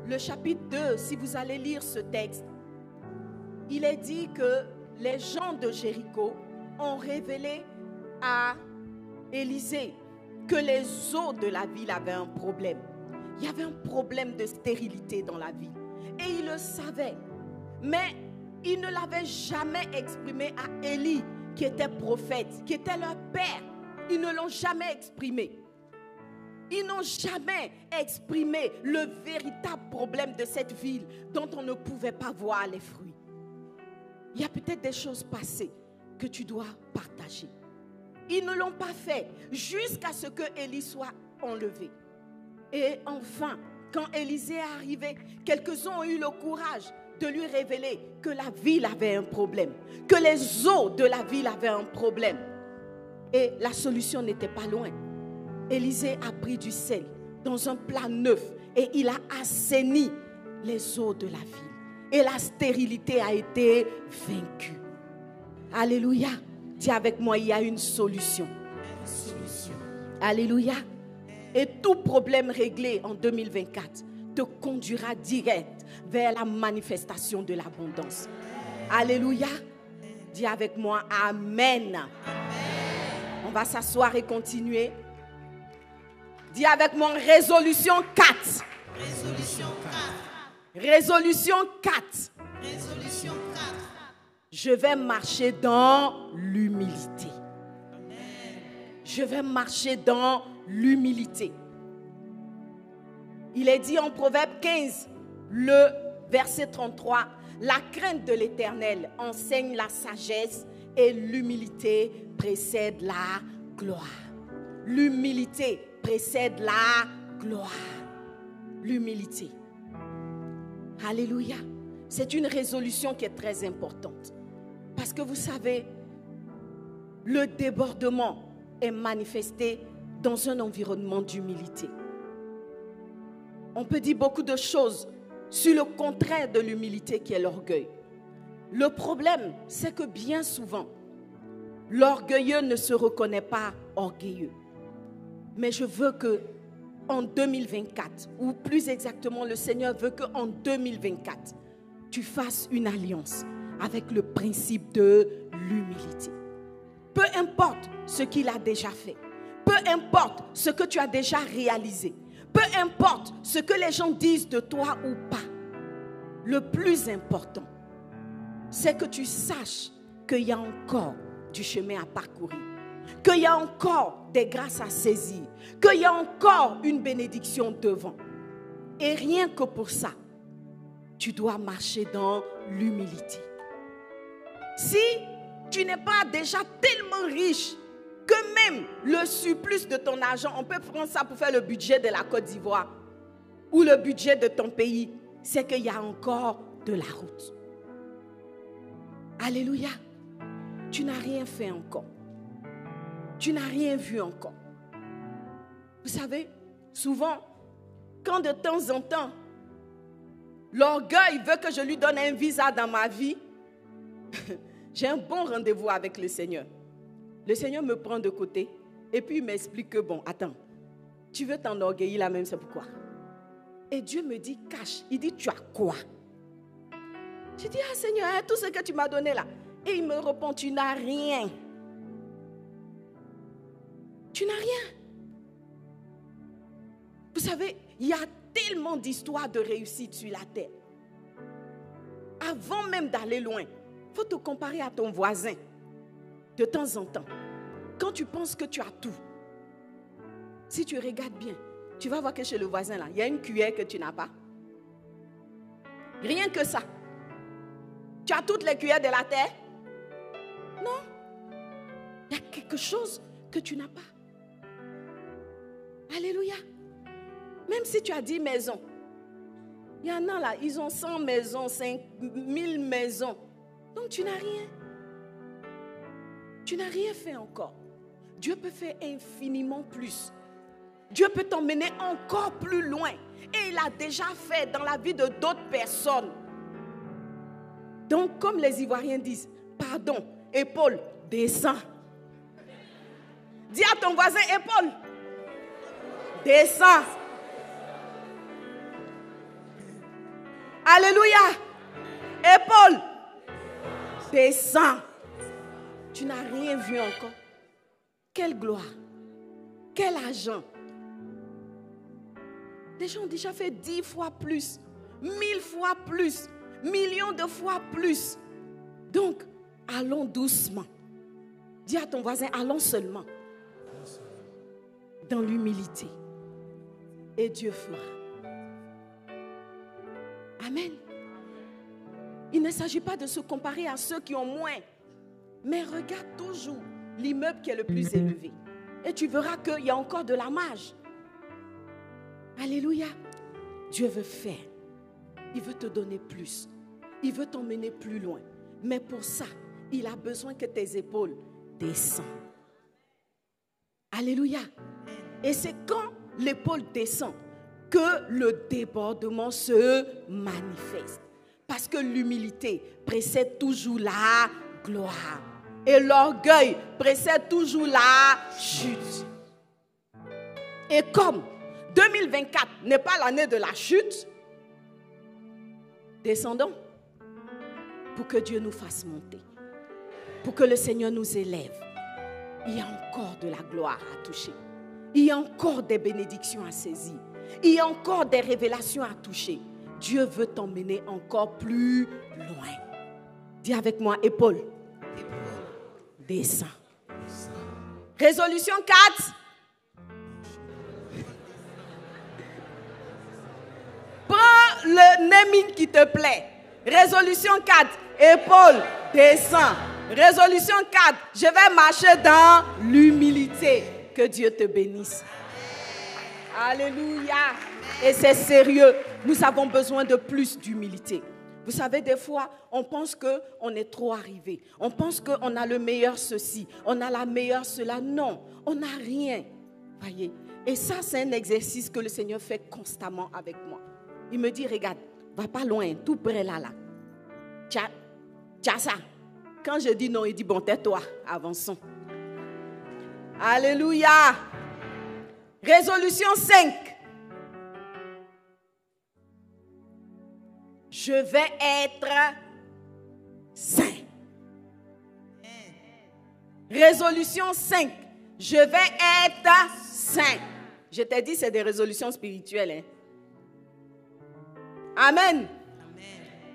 le chapitre 2, si vous allez lire ce texte, il est dit que les gens de Jéricho ont révélé à Élisée que les eaux de la ville avaient un problème. Il y avait un problème de stérilité dans la ville. Et ils le savaient. Mais ils ne l'avaient jamais exprimé à Élie, qui était prophète, qui était leur père. Ils ne l'ont jamais exprimé. Ils n'ont jamais exprimé le véritable problème de cette ville dont on ne pouvait pas voir les fruits. Il y a peut-être des choses passées que tu dois partager. Ils ne l'ont pas fait jusqu'à ce que Élie soit enlevé. Et enfin, quand Élisée est arrivé, quelques-uns ont eu le courage de lui révéler que la ville avait un problème, que les eaux de la ville avaient un problème. Et la solution n'était pas loin. Élisée a pris du sel dans un plat neuf et il a assaini les eaux de la ville. Et la stérilité a été vaincue. Alléluia. Dis avec moi, il y a une solution. Alléluia. Et tout problème réglé en 2024 te conduira direct vers la manifestation de l'abondance. Alléluia. Dis avec moi Amen. On va s'asseoir et continuer. Dis avec moi résolution 4. Résolution 4. Résolution 4. Résolution 4. Je vais marcher dans l'humilité. Je vais marcher dans l'humilité. Il est dit en Proverbe 15, le verset 33, la crainte de l'Éternel enseigne la sagesse et l'humilité précède la gloire. L'humilité précède la gloire. L'humilité. Alléluia. C'est une résolution qui est très importante. Parce que vous savez, le débordement est manifesté dans un environnement d'humilité. On peut dire beaucoup de choses sur le contraire de l'humilité qui est l'orgueil. Le problème, c'est que bien souvent, l'orgueilleux ne se reconnaît pas orgueilleux. Mais je veux que en 2024, ou plus exactement, le Seigneur veut que en 2024, tu fasses une alliance avec le principe de l'humilité. Peu importe ce qu'il a déjà fait, peu importe ce que tu as déjà réalisé, peu importe ce que les gens disent de toi ou pas, le plus important, c'est que tu saches qu'il y a encore du chemin à parcourir, qu'il y a encore des grâces à saisir, qu'il y a encore une bénédiction devant. Et rien que pour ça, tu dois marcher dans l'humilité. Si tu n'es pas déjà tellement riche que même le surplus de ton argent, on peut prendre ça pour faire le budget de la Côte d'Ivoire ou le budget de ton pays, c'est qu'il y a encore de la route. Alléluia. Tu n'as rien fait encore. Tu n'as rien vu encore. Vous savez, souvent, quand de temps en temps, l'orgueil veut que je lui donne un visa dans ma vie, j'ai un bon rendez-vous avec le Seigneur. Le Seigneur me prend de côté et puis il m'explique que, bon, attends, tu veux t'enorgueillir là même, c'est pourquoi? Et Dieu me dit, cache. Il dit, tu as quoi? Je dis, ah Seigneur, hein, tout ce que tu m'as donné là. Et il me répond, tu n'as rien. Tu n'as rien. Vous savez, il y a tellement d'histoires de réussite sur la terre. Avant même d'aller loin, il faut te comparer à ton voisin de temps en temps. Quand tu penses que tu as tout, si tu regardes bien, tu vas voir que chez le voisin là, il y a une cuillère que tu n'as pas. Rien que ça. Tu as toutes les cuillères de la terre? Non. Il y a quelque chose que tu n'as pas. Alléluia. Même si tu as 10 maisons, il y en a là, ils ont 100 maisons, 5000 maisons. Donc tu n'as rien. Tu n'as rien fait encore. Dieu peut faire infiniment plus. Dieu peut t'emmener encore plus loin. Et il a déjà fait dans la vie de d'autres personnes. Donc, comme les Ivoiriens disent, pardon, épaule, descends. Dis à ton voisin, épaule, Descends. Alléluia. Épaule. Descends. Tu n'as rien vu encore. Quelle gloire. Quel argent. Des gens ont déjà fait dix fois plus, mille fois plus, millions de fois plus. Donc, allons doucement. Dis à ton voisin, allons seulement dans l'humilité. Et Dieu fera. Amen. Il ne s'agit pas de se comparer à ceux qui ont moins. Mais regarde toujours l'immeuble qui est le plus élevé. Et tu verras qu'il y a encore de la marge. Alléluia. Dieu veut faire. Il veut te donner plus. Il veut t'emmener plus loin. Mais pour ça, il a besoin que tes épaules descendent. Alléluia. Et c'est quand l'épaule descend que le débordement se manifeste. Parce que l'humilité précède toujours la gloire. Et l'orgueil précède toujours la chute. Et comme 2024 n'est pas l'année de la chute, descendons pour que Dieu nous fasse monter, pour que le Seigneur nous élève. Il y a encore de la gloire à toucher. Il y a encore des bénédictions à saisir. Il y a encore des révélations à toucher. Dieu veut t'emmener encore plus loin. Dis avec moi, épaule. Descends. Résolution 4. Prends le naming qui te plaît. Résolution 4. Épaule. Descends. Résolution 4. Je vais marcher dans l'humilité. Que Dieu te bénisse. Alléluia. Et c'est sérieux. Nous avons besoin de plus d'humilité. Vous savez, des fois, on pense qu'on est trop arrivé. On pense qu'on a le meilleur ceci, on a la meilleure cela. Non, on n'a rien. Voyez. Et ça, c'est un exercice que le Seigneur fait constamment avec moi. Il me dit, regarde, va pas loin, tout près là, là. Tiens, ça. Quand je dis non, il dit, bon, tais-toi, avançons. Alléluia. Résolution 5. Je vais être saint. Résolution 5. Je vais être saint. Je t'ai dit, c'est des résolutions spirituelles. Hein. Amen.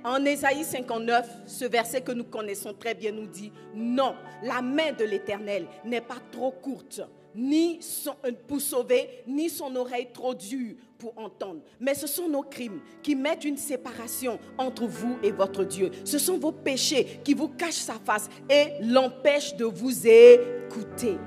En Ésaïe 59, ce verset que nous connaissons très bien nous dit, non, la main de l'Éternel n'est pas trop courte ni son, euh, pour sauver, ni son oreille trop dure pour entendre. Mais ce sont nos crimes qui mettent une séparation entre vous et votre Dieu. Ce sont vos péchés qui vous cachent sa face et l'empêchent de vous écouter.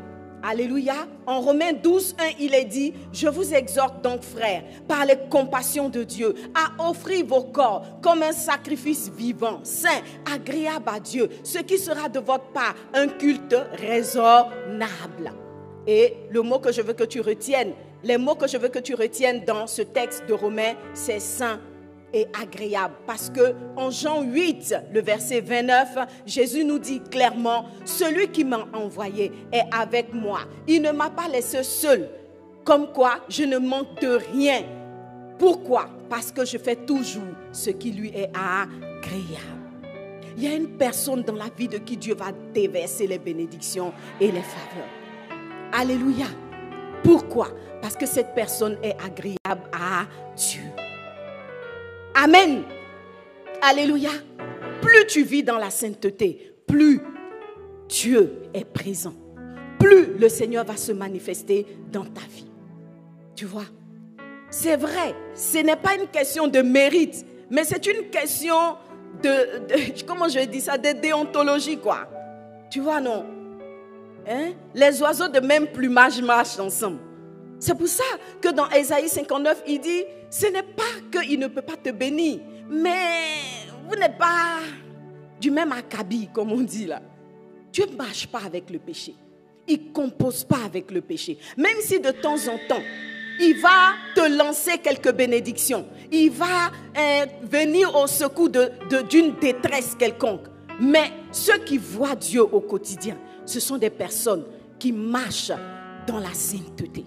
Alléluia. En Romains 12, 1, il est dit, je vous exhorte donc, frères, par les compassions de Dieu, à offrir vos corps comme un sacrifice vivant, saint, agréable à Dieu, ce qui sera de votre part un culte raisonnable. Et le mot que je veux que tu retiennes, les mots que je veux que tu retiennes dans ce texte de Romains, c'est saint et agréable. Parce que en Jean 8, le verset 29, Jésus nous dit clairement, celui qui m'a envoyé est avec moi. Il ne m'a pas laissé seul. Comme quoi, je ne manque de rien. Pourquoi? Parce que je fais toujours ce qui lui est agréable. Il y a une personne dans la vie de qui Dieu va déverser les bénédictions et les faveurs. Alléluia. Pourquoi? Parce que cette personne est agréable à Dieu. Amen. Alléluia. Plus tu vis dans la sainteté, plus Dieu est présent. Plus le Seigneur va se manifester dans ta vie. Tu vois? C'est vrai, ce n'est pas une question de mérite, mais c'est une question de, comment je dis ça, de déontologie, quoi. Tu vois, non? Hein? Les oiseaux de même plumage marchent ensemble. C'est pour ça que dans Ésaïe 59, il dit, ce n'est pas qu'il ne peut pas te bénir, mais vous n'êtes pas du même acabit, comme on dit là. Dieu ne marche pas avec le péché. Il ne compose pas avec le péché. Même si de temps en temps, il va te lancer quelques bénédictions. Il va hein, venir au secours d'une détresse quelconque. Mais ceux qui voient Dieu au quotidien, ce sont des personnes qui marchent dans la sainteté.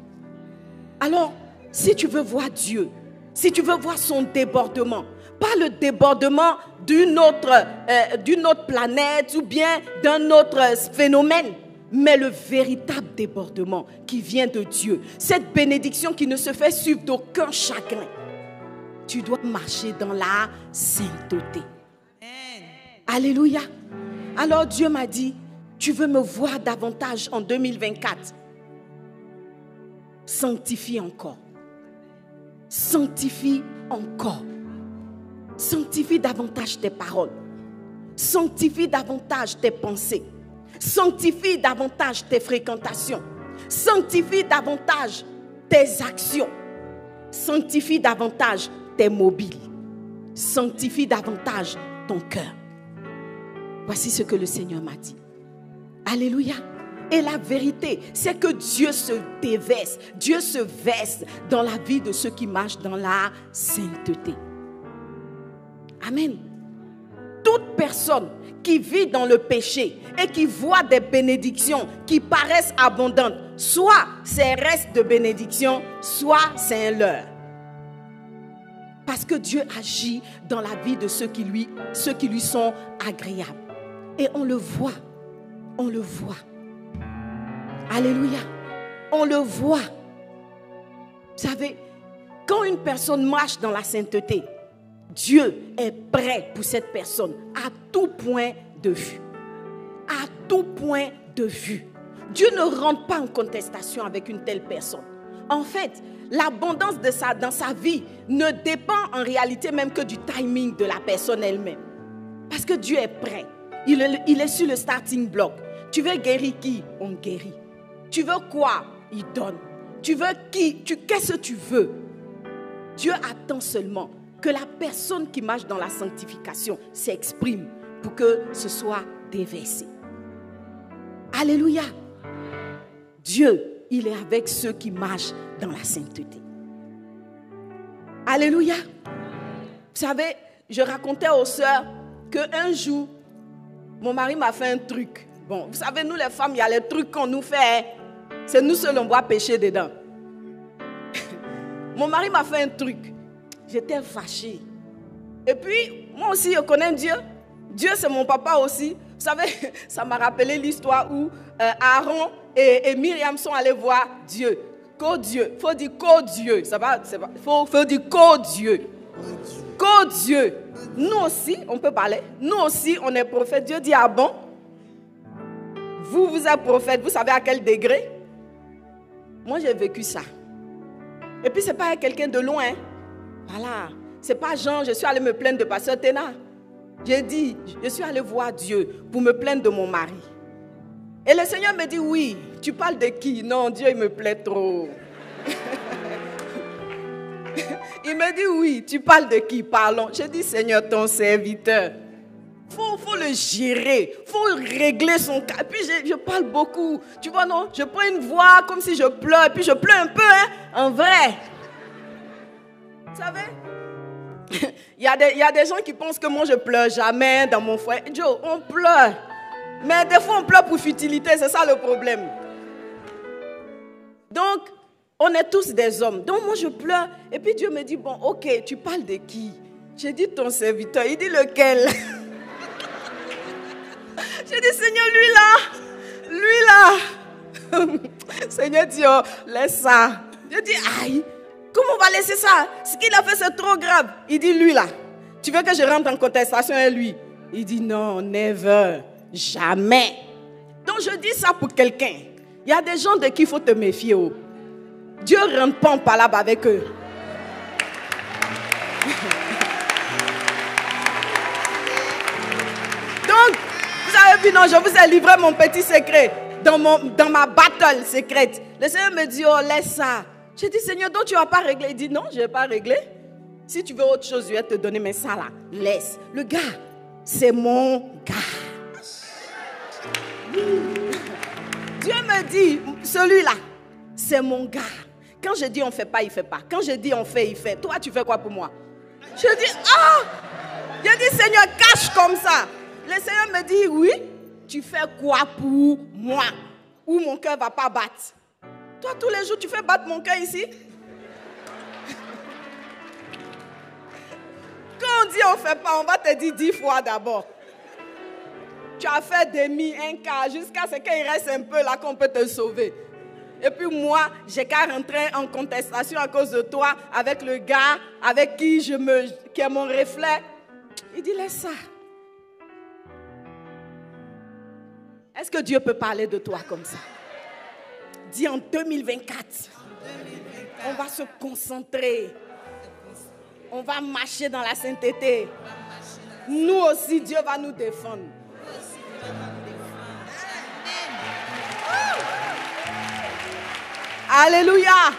Alors, si tu veux voir Dieu si tu veux voir son débordement, pas le débordement d'une autre, euh, d'une autre planète ou bien d'un autre phénomène, mais le véritable débordement qui vient de Dieu. Cette bénédiction qui ne se fait suivre d'aucun chagrin. Tu dois marcher dans la sainteté. Alléluia. Alors Dieu m'a dit, tu veux me voir davantage en 2024 Sanctifie encore. Sanctifie encore. Sanctifie davantage tes paroles. Sanctifie davantage tes pensées. Sanctifie davantage tes fréquentations. Sanctifie davantage tes actions. Sanctifie davantage tes mobiles. Sanctifie davantage ton cœur. Voici ce que le Seigneur m'a dit. Alléluia. Et la vérité, c'est que Dieu se déverse, Dieu se verse dans la vie de ceux qui marchent dans la sainteté. Amen. Toute personne qui vit dans le péché et qui voit des bénédictions qui paraissent abondantes, soit c'est reste de bénédiction, soit c'est un leurre. Parce que Dieu agit dans la vie de ceux qui lui sont agréables. Et on le voit. On le voit. Alléluia. On le voit. Vous savez, quand une personne marche dans la sainteté, Dieu est prêt pour cette personne à tout point de vue. À tout point de vue. Dieu ne rentre pas en contestation avec une telle personne. En fait, l'abondance de dans sa vie ne dépend en réalité même que du timing de la personne elle-même. Parce que Dieu est prêt. Il est, il est sur le starting block. Tu veux guérir qui? On guérit. Tu veux quoi? Il donne. Tu veux qui? Tu, Qu'est-ce que tu veux? Dieu attend seulement que la personne qui marche dans la sanctification s'exprime pour que ce soit déversé. Alléluia. Dieu, il est avec ceux qui marchent dans la sainteté. Alléluia. Vous savez, je racontais aux sœurs qu'un jour, mon mari m'a fait un truc. Bon, vous savez, nous les femmes, il y a les trucs qu'on nous fait. C'est nous seuls, on voit pécher dedans. mon mari m'a fait un truc. J'étais fâchée. Et puis, moi aussi, je connais Dieu. Dieu, c'est mon papa aussi. Vous savez, ça m'a rappelé l'histoire où euh, Aaron et, Myriam sont allés voir Dieu. Co-Dieu. Faut dire co-Dieu. Ça va, Il faut, faut dire co-Dieu. Co-Dieu. Nous aussi, on peut parler. Nous aussi, on est prophète. Dieu dit, ah bon? Vous, vous êtes prophète. Vous savez à quel degré? Moi, j'ai vécu ça. Et puis, ce n'est pas quelqu'un de loin. Voilà. C'est pas Jean, je suis allé me plaindre de Pasteur Téna. J'ai dit, je suis allé voir Dieu pour me plaindre de mon mari. Et le Seigneur me dit, oui, tu parles de qui? Non, Dieu, il me plaît trop. il me dit, oui, tu parles de qui? Parlons. J'ai dit, Seigneur, ton serviteur. Faut, faut, le gérer, faut régler son cas. puis je, je, parle beaucoup. Tu vois, non? Je prends une voix comme si je pleure, puis je pleure un peu, hein, en vrai. Vous savez? Il y, a des, il y, a des, gens qui pensent que moi je pleure jamais dans mon foyer. Joe, on pleure. Mais des fois on pleure pour futilité, c'est ça le problème. Donc, on est tous des hommes. Donc moi je pleure. Et puis Dieu me dit, bon, ok, tu parles de qui? J'ai dit ton serviteur. Il dit lequel? J'ai dit, Seigneur, lui là, lui là. Seigneur dit, oh, laisse ça. J'ai dit, aïe. Comment on va laisser ça? Ce qu'il a fait, c'est trop grave. Il dit, lui là, tu veux que je rentre en contestation avec lui? Il dit, non, never, jamais. Donc je dis ça pour quelqu'un. Il y a des gens de qui il faut te méfier. Oh. Dieu rentre pas en palabre avec eux. Non, je vous ai livré mon petit secret dans, mon, dans ma battle secrète. Le Seigneur me dit, oh, laisse ça. J'ai dit, Seigneur, donc tu ne vas pas régler. Il dit, non, je ne vais pas régler. Si tu veux autre chose, je vais te donner, mais ça là, laisse. Le gars, c'est mon gars. Dieu me dit, celui-là, c'est mon gars. Quand je dis on fait pas, il fait pas. Quand je dis on fait, il fait. Toi, tu fais quoi pour moi? Je dis, ah Je dis, Seigneur, cache comme ça. Le Seigneur me dit, oui, tu fais quoi pour moi Ou mon cœur ne va pas battre? Toi, tous les jours, tu fais battre mon cœur ici? Quand on dit on ne fait pas, on va te dire dix fois d'abord. Tu as fait demi, un quart, jusqu'à ce qu'il reste un peu là qu'on peut te sauver. Et puis moi, j'ai qu'à rentrer en contestation à cause de toi avec le gars avec qui je me, qui est mon reflet. Il dit laisse ça. Est-ce que Dieu peut parler de toi comme ça? Dis en 2024, on va se concentrer. On va marcher dans la sainteté. Nous aussi, Dieu va nous défendre. Alléluia.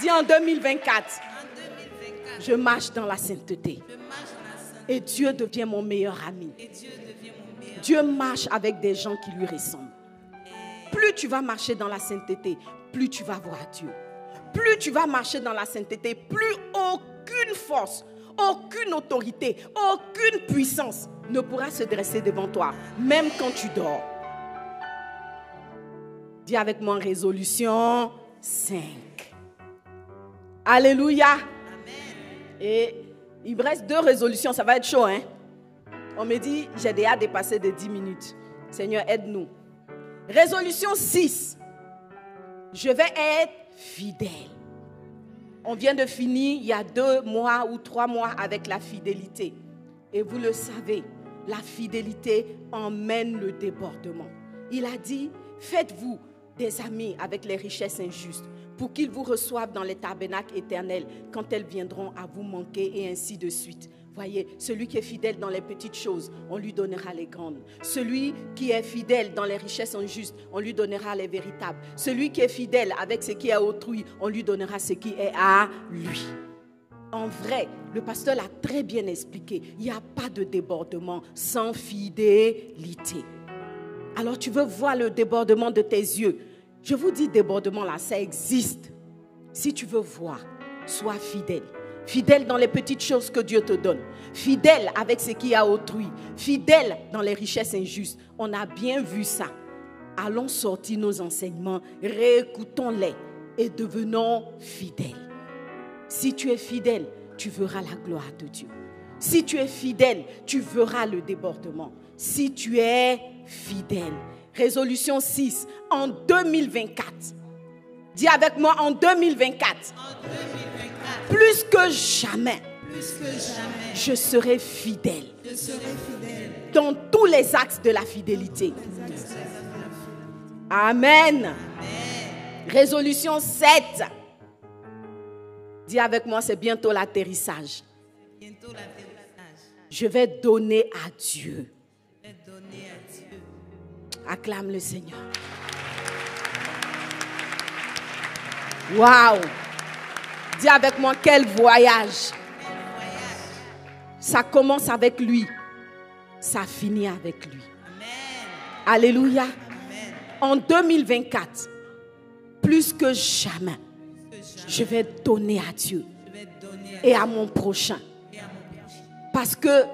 Dis en 2024, je marche dans la sainteté. Et Dieu devient mon meilleur ami. Dieu marche avec des gens qui lui ressemblent. Plus tu vas marcher dans la sainteté, plus tu vas voir Dieu. Plus tu vas marcher dans la sainteté, plus aucune force, aucune autorité, aucune puissance ne pourra se dresser devant toi, même quand tu dors. Dis avec moi résolution 5. Alléluia. Et il me reste deux résolutions, ça va être chaud, hein? On me dit, j'ai déjà dépassé de 10 minutes. Seigneur, aide-nous. Résolution 6. Je vais être fidèle. On vient de finir il y a deux mois ou trois mois avec la fidélité. Et vous le savez, la fidélité emmène le débordement. Il a dit, faites-vous des amis avec les richesses injustes pour qu'ils vous reçoivent dans les tabernacles éternels quand elles viendront à vous manquer et ainsi de suite. Voyez, celui qui est fidèle dans les petites choses, on lui donnera les grandes. Celui qui est fidèle dans les richesses injustes, on lui donnera les véritables. Celui qui est fidèle avec ce qui est à autrui, on lui donnera ce qui est à lui. En vrai, le pasteur l'a très bien expliqué. Il n'y a pas de débordement sans fidélité. Alors tu veux voir le débordement de tes yeux? Je vous dis débordement là, ça existe. Si tu veux voir, sois fidèle. Fidèle dans les petites choses que Dieu te donne. Fidèle avec ce qui a autrui. Fidèle dans les richesses injustes. On a bien vu ça. Allons sortir nos enseignements, réécoutons-les et devenons fidèles. Si tu es fidèle, tu verras la gloire de Dieu. Si tu es fidèle, tu verras le débordement. Si tu es fidèle. Résolution 6, en 2024. Dis avec moi en 2024. Plus que jamais. Je serai fidèle. Dans tous les axes de la fidélité. Amen. Résolution 7. Dis avec moi, c'est bientôt l'atterrissage. Je vais donner à Dieu. Acclame le Seigneur. Waouh! Dis avec moi quel voyage. Ça commence avec lui. Ça finit avec lui. Alléluia. En 2024, plus que jamais, je vais donner à Dieu et à mon prochain. Parce que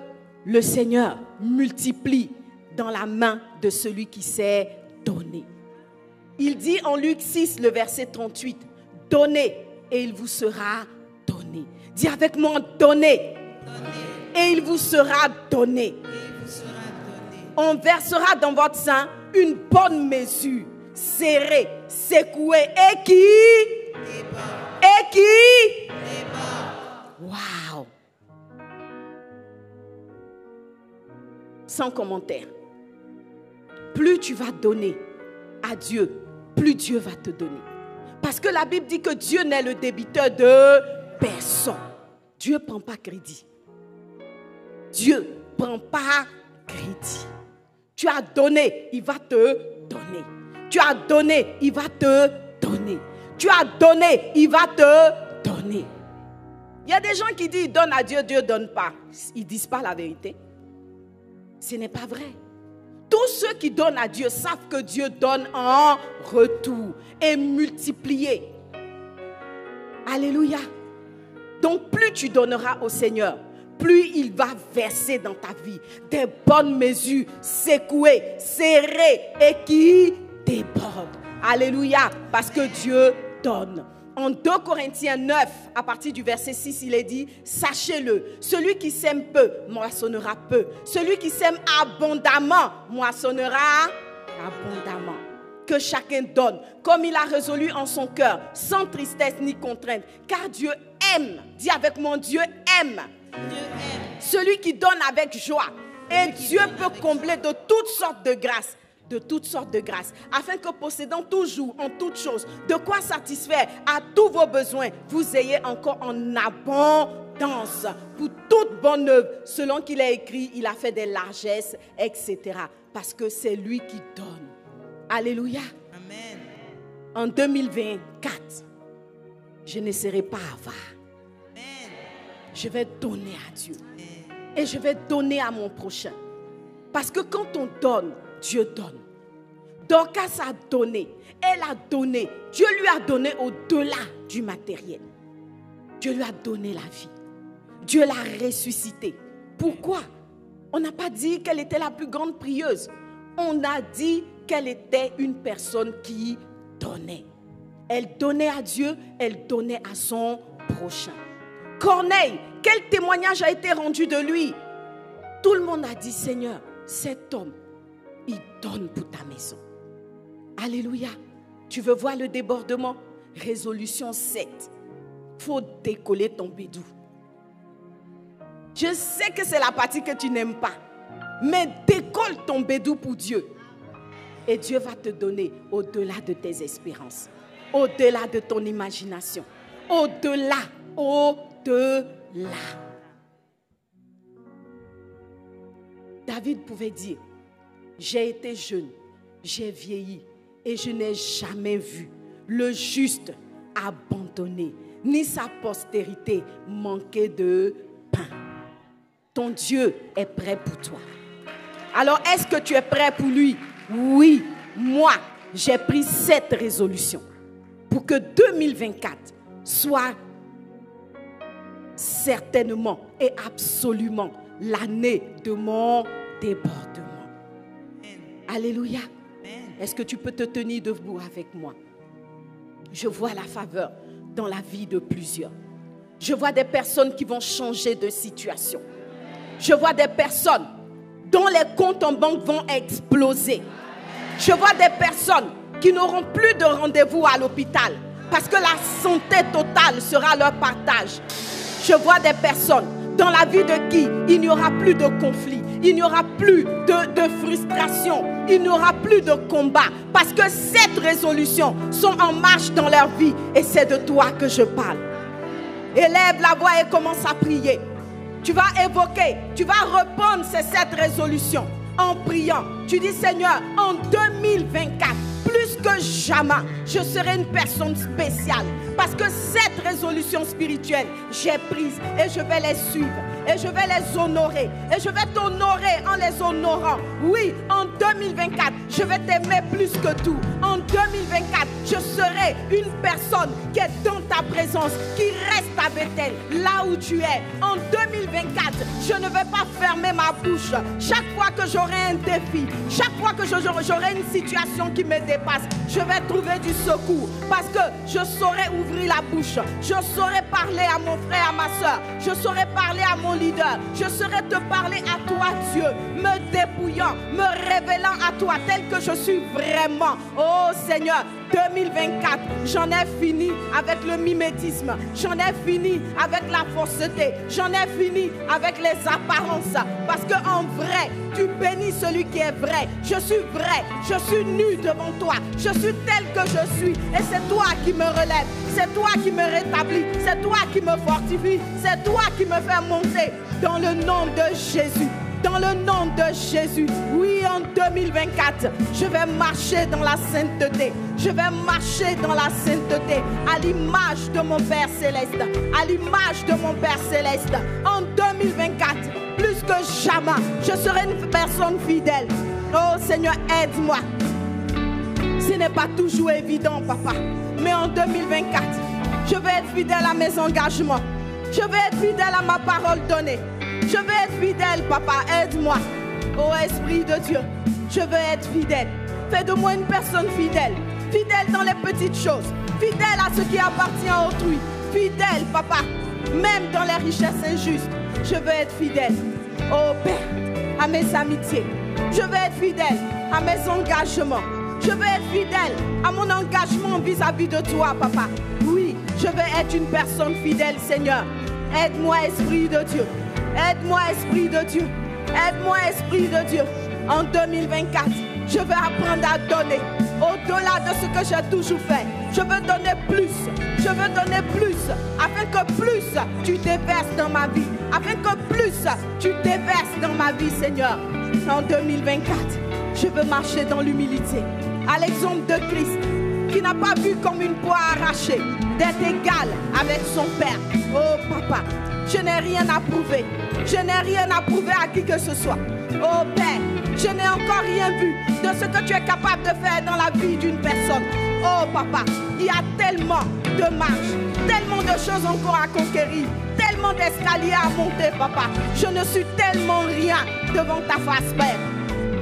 le Seigneur multiplie dans la main de celui qui s'est donné. Il dit en Luc 6, le verset 38, donnez et il vous sera donné. Dis avec moi, donnez. Et il vous sera donné. On versera dans votre sein une bonne mesure, serrée, secouée, et qui? Et qui? Waouh Sans commentaire. Plus tu vas donner à Dieu, plus Dieu va te donner. Parce que la Bible dit que Dieu n'est le débiteur de personne. Dieu ne prend pas crédit. Dieu ne prend pas crédit. Tu as donné, il va te donner. Tu as donné, il va te donner. Tu as donné, il va te donner. Il y a des gens qui disent donne à Dieu, Dieu ne donne pas. Ils ne disent pas la vérité. Ce n'est pas vrai. Tous ceux qui donnent à Dieu savent que Dieu donne en retour et multiplié. Alléluia. Donc plus tu donneras au Seigneur, plus il va verser dans ta vie des bonnes mesures secouées, serrées et qui débordent. Alléluia. Parce que Dieu donne. En 2 Corinthiens 9, à partir du verset 6, il est dit, sachez-le, celui qui sème peu, moissonnera peu. Celui qui sème abondamment, moissonnera abondamment. Que chacun donne, comme il a résolu en son cœur, sans tristesse ni contrainte. Car Dieu aime, dis avec mon Dieu aime. Dieu aime. Celui qui donne avec joie. Et Dieu peut combler de toutes sortes de grâces de toutes sortes de grâces, afin que possédant toujours en toutes choses de quoi satisfaire à tous vos besoins, vous ayez encore en abondance pour toute bonne œuvre, selon qu'il a écrit, il a fait des largesses, etc. Parce que c'est lui qui donne. Alléluia. Amen. En 2024, je ne serai pas avare. Amen. Je vais donner à Dieu. Et je vais donner à mon prochain. Parce que quand on donne, Dieu donne. Dorcas a donné? Elle a donné. Dieu lui a donné au-delà du matériel. Dieu lui a donné la vie. Dieu l'a ressuscité. Pourquoi? On n'a pas dit qu'elle était la plus grande prieuse. On a dit qu'elle était une personne qui donnait. Elle donnait à Dieu, elle donnait à son prochain. Corneille, quel témoignage a été rendu de lui? Tout le monde a dit, Seigneur, cet homme, il donne pour ta maison. Alléluia. Tu veux voir le débordement? Résolution 7. faut décoller ton bédou. Je sais que c'est la partie que tu n'aimes pas. Mais décolle ton bédou pour Dieu. Et Dieu va te donner au-delà de tes espérances, au-delà de ton imagination, au-delà, au-delà. David pouvait dire, j'ai été jeune, j'ai vieilli et je n'ai jamais vu le juste abandonné, ni sa postérité manquer de pain. Ton Dieu est prêt pour toi. Alors, est-ce que tu es prêt pour lui? Oui, moi, j'ai pris cette résolution pour que 2024 soit certainement et absolument l'année de mon débordement. Alléluia. Est-ce que tu peux te tenir debout avec moi? Je vois la faveur dans la vie de plusieurs. Je vois des personnes qui vont changer de situation. Je vois des personnes dont les comptes en banque vont exploser. Je vois des personnes qui n'auront plus de rendez-vous à l'hôpital parce que la santé totale sera leur partage. Je vois des personnes dans la vie de qui il n'y aura plus de conflit, il n'y aura plus de, frustration, il n'y aura plus de combat parce que cette résolution sont en marche dans leur vie et c'est de toi que je parle. Élève la voix et commence à prier. Tu vas évoquer, tu vas reprendre ces sept résolutions en priant. Tu dis Seigneur, en 2024, plus que jamais, je serai une personne spéciale. Parce que cette résolution spirituelle, j'ai prise et je vais les suivre. Et je vais les honorer. Et je vais t'honorer en les honorant. Oui, en 2024, je vais t'aimer plus que tout. En 2024, je serai une personne qui est dans présence, qui reste avec elle là où tu es. En 2024, je ne vais pas fermer ma bouche. Chaque fois que j'aurai un défi, chaque fois que j'aurai une situation qui me dépasse, je vais trouver du secours. Parce que je saurai ouvrir la bouche. Je saurai parler à mon frère, à ma soeur. Je saurai parler à mon leader. Je saurai te parler à toi, Dieu, me dépouillant, me révélant à toi tel que je suis vraiment. Oh Seigneur, 2024, j'en ai fini avec le mimétisme. J'en ai fini avec la fausseté. J'en ai fini avec les apparences. Parce que en vrai, tu bénis celui qui est vrai. Je suis vrai. Je suis nu devant toi. Je suis tel que je suis. Et c'est toi qui me relève. C'est toi qui me rétablit. C'est toi qui me fortifie. C'est toi qui me fait monter. Dans le nom de Jésus. Dans le nom de Jésus. Oui, en 2024, je vais marcher dans la sainteté. Je vais marcher dans la sainteté à l'image de mon Père céleste. À l'image de mon Père céleste. En 2024, plus que jamais, je serai une personne fidèle. Oh Seigneur, aide-moi. Ce n'est pas toujours évident, papa. Mais en 2024, je vais être fidèle à mes engagements. Je vais être fidèle à ma parole donnée. Je vais être fidèle, papa. Aide-moi. Ô Esprit de Dieu, je veux être fidèle. Fais de moi une personne fidèle. Fidèle dans les petites choses. fidèle à ce qui appartient à autrui, fidèle, papa, même dans les richesses injustes. Je veux être fidèle, oh Père, à mes amitiés. Je veux être fidèle à mes engagements. Je veux être fidèle à mon engagement vis-à-vis de toi, papa. Oui, je veux être une personne fidèle, Seigneur. Aide-moi, Esprit de Dieu. Aide-moi, Esprit de Dieu. Aide-moi, Esprit de Dieu. En 2024, je veux apprendre à donner au-delà de ce que j'ai toujours fait. Je veux donner plus. Je veux donner plus. Afin que plus tu déverses dans ma vie. Afin que plus tu déverses dans ma vie, Seigneur. En 2024, je veux marcher dans l'humilité. À l'exemple de Christ, qui n'a pas vu comme une poire arrachée d'être égal avec son Père. Oh papa, je n'ai rien à prouver. Je n'ai rien à prouver à qui que ce soit. Oh Père, je n'ai encore rien vu de ce que tu es capable de faire dans la vie d'une personne. Oh papa, il y a tellement de marches, tellement de choses encore à conquérir, tellement d'escaliers à monter, papa. Je ne suis tellement rien devant ta face, Père.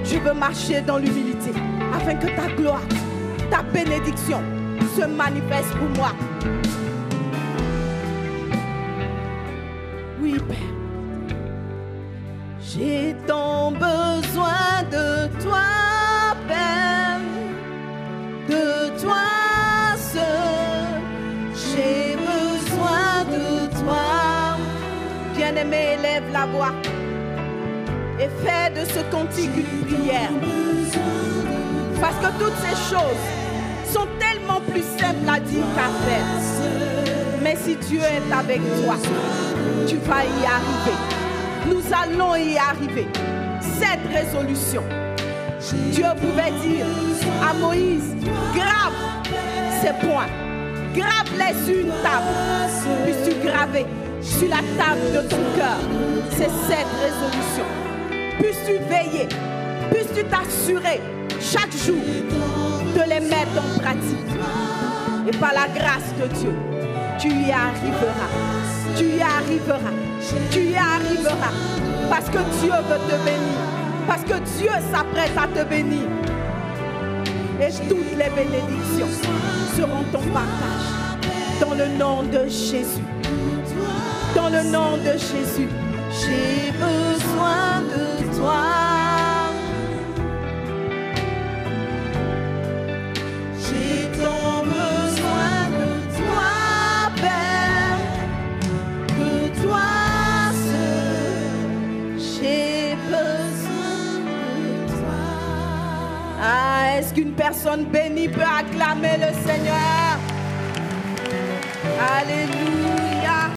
Je veux marcher dans l'humilité afin que ta gloire, ta bénédiction se manifeste pour moi. Oui, Père. J'ai tant besoin de toi, Père, de toi seul. J'ai besoin de toi. Bien-aimé, élève la voix et fais de ce cantique une prière. Parce que toutes ces choses sont tellement plus simples à dire qu'à faire. Mais si Dieu est avec toi, tu vas y arriver. Nous allons y arriver. Cette résolution. Dieu pouvait dire à Moïse, grave ces points. Grave-les sur une table. Puisses-tu graver sur la table de ton cœur. C'est cette résolution. Puisses-tu veiller. Puisses-tu t'assurer chaque jour de les mettre en pratique? Et par la grâce de Dieu, tu y arriveras. Tu y arriveras. Tu y arriveras. Parce que Dieu veut te bénir. Parce que Dieu s'apprête à te bénir. Et toutes les bénédictions seront ton partage. Dans le nom de Jésus. Dans le nom de Jésus. J'ai besoin de toi. Qu'une personne bénie peut acclamer le Seigneur? Alléluia.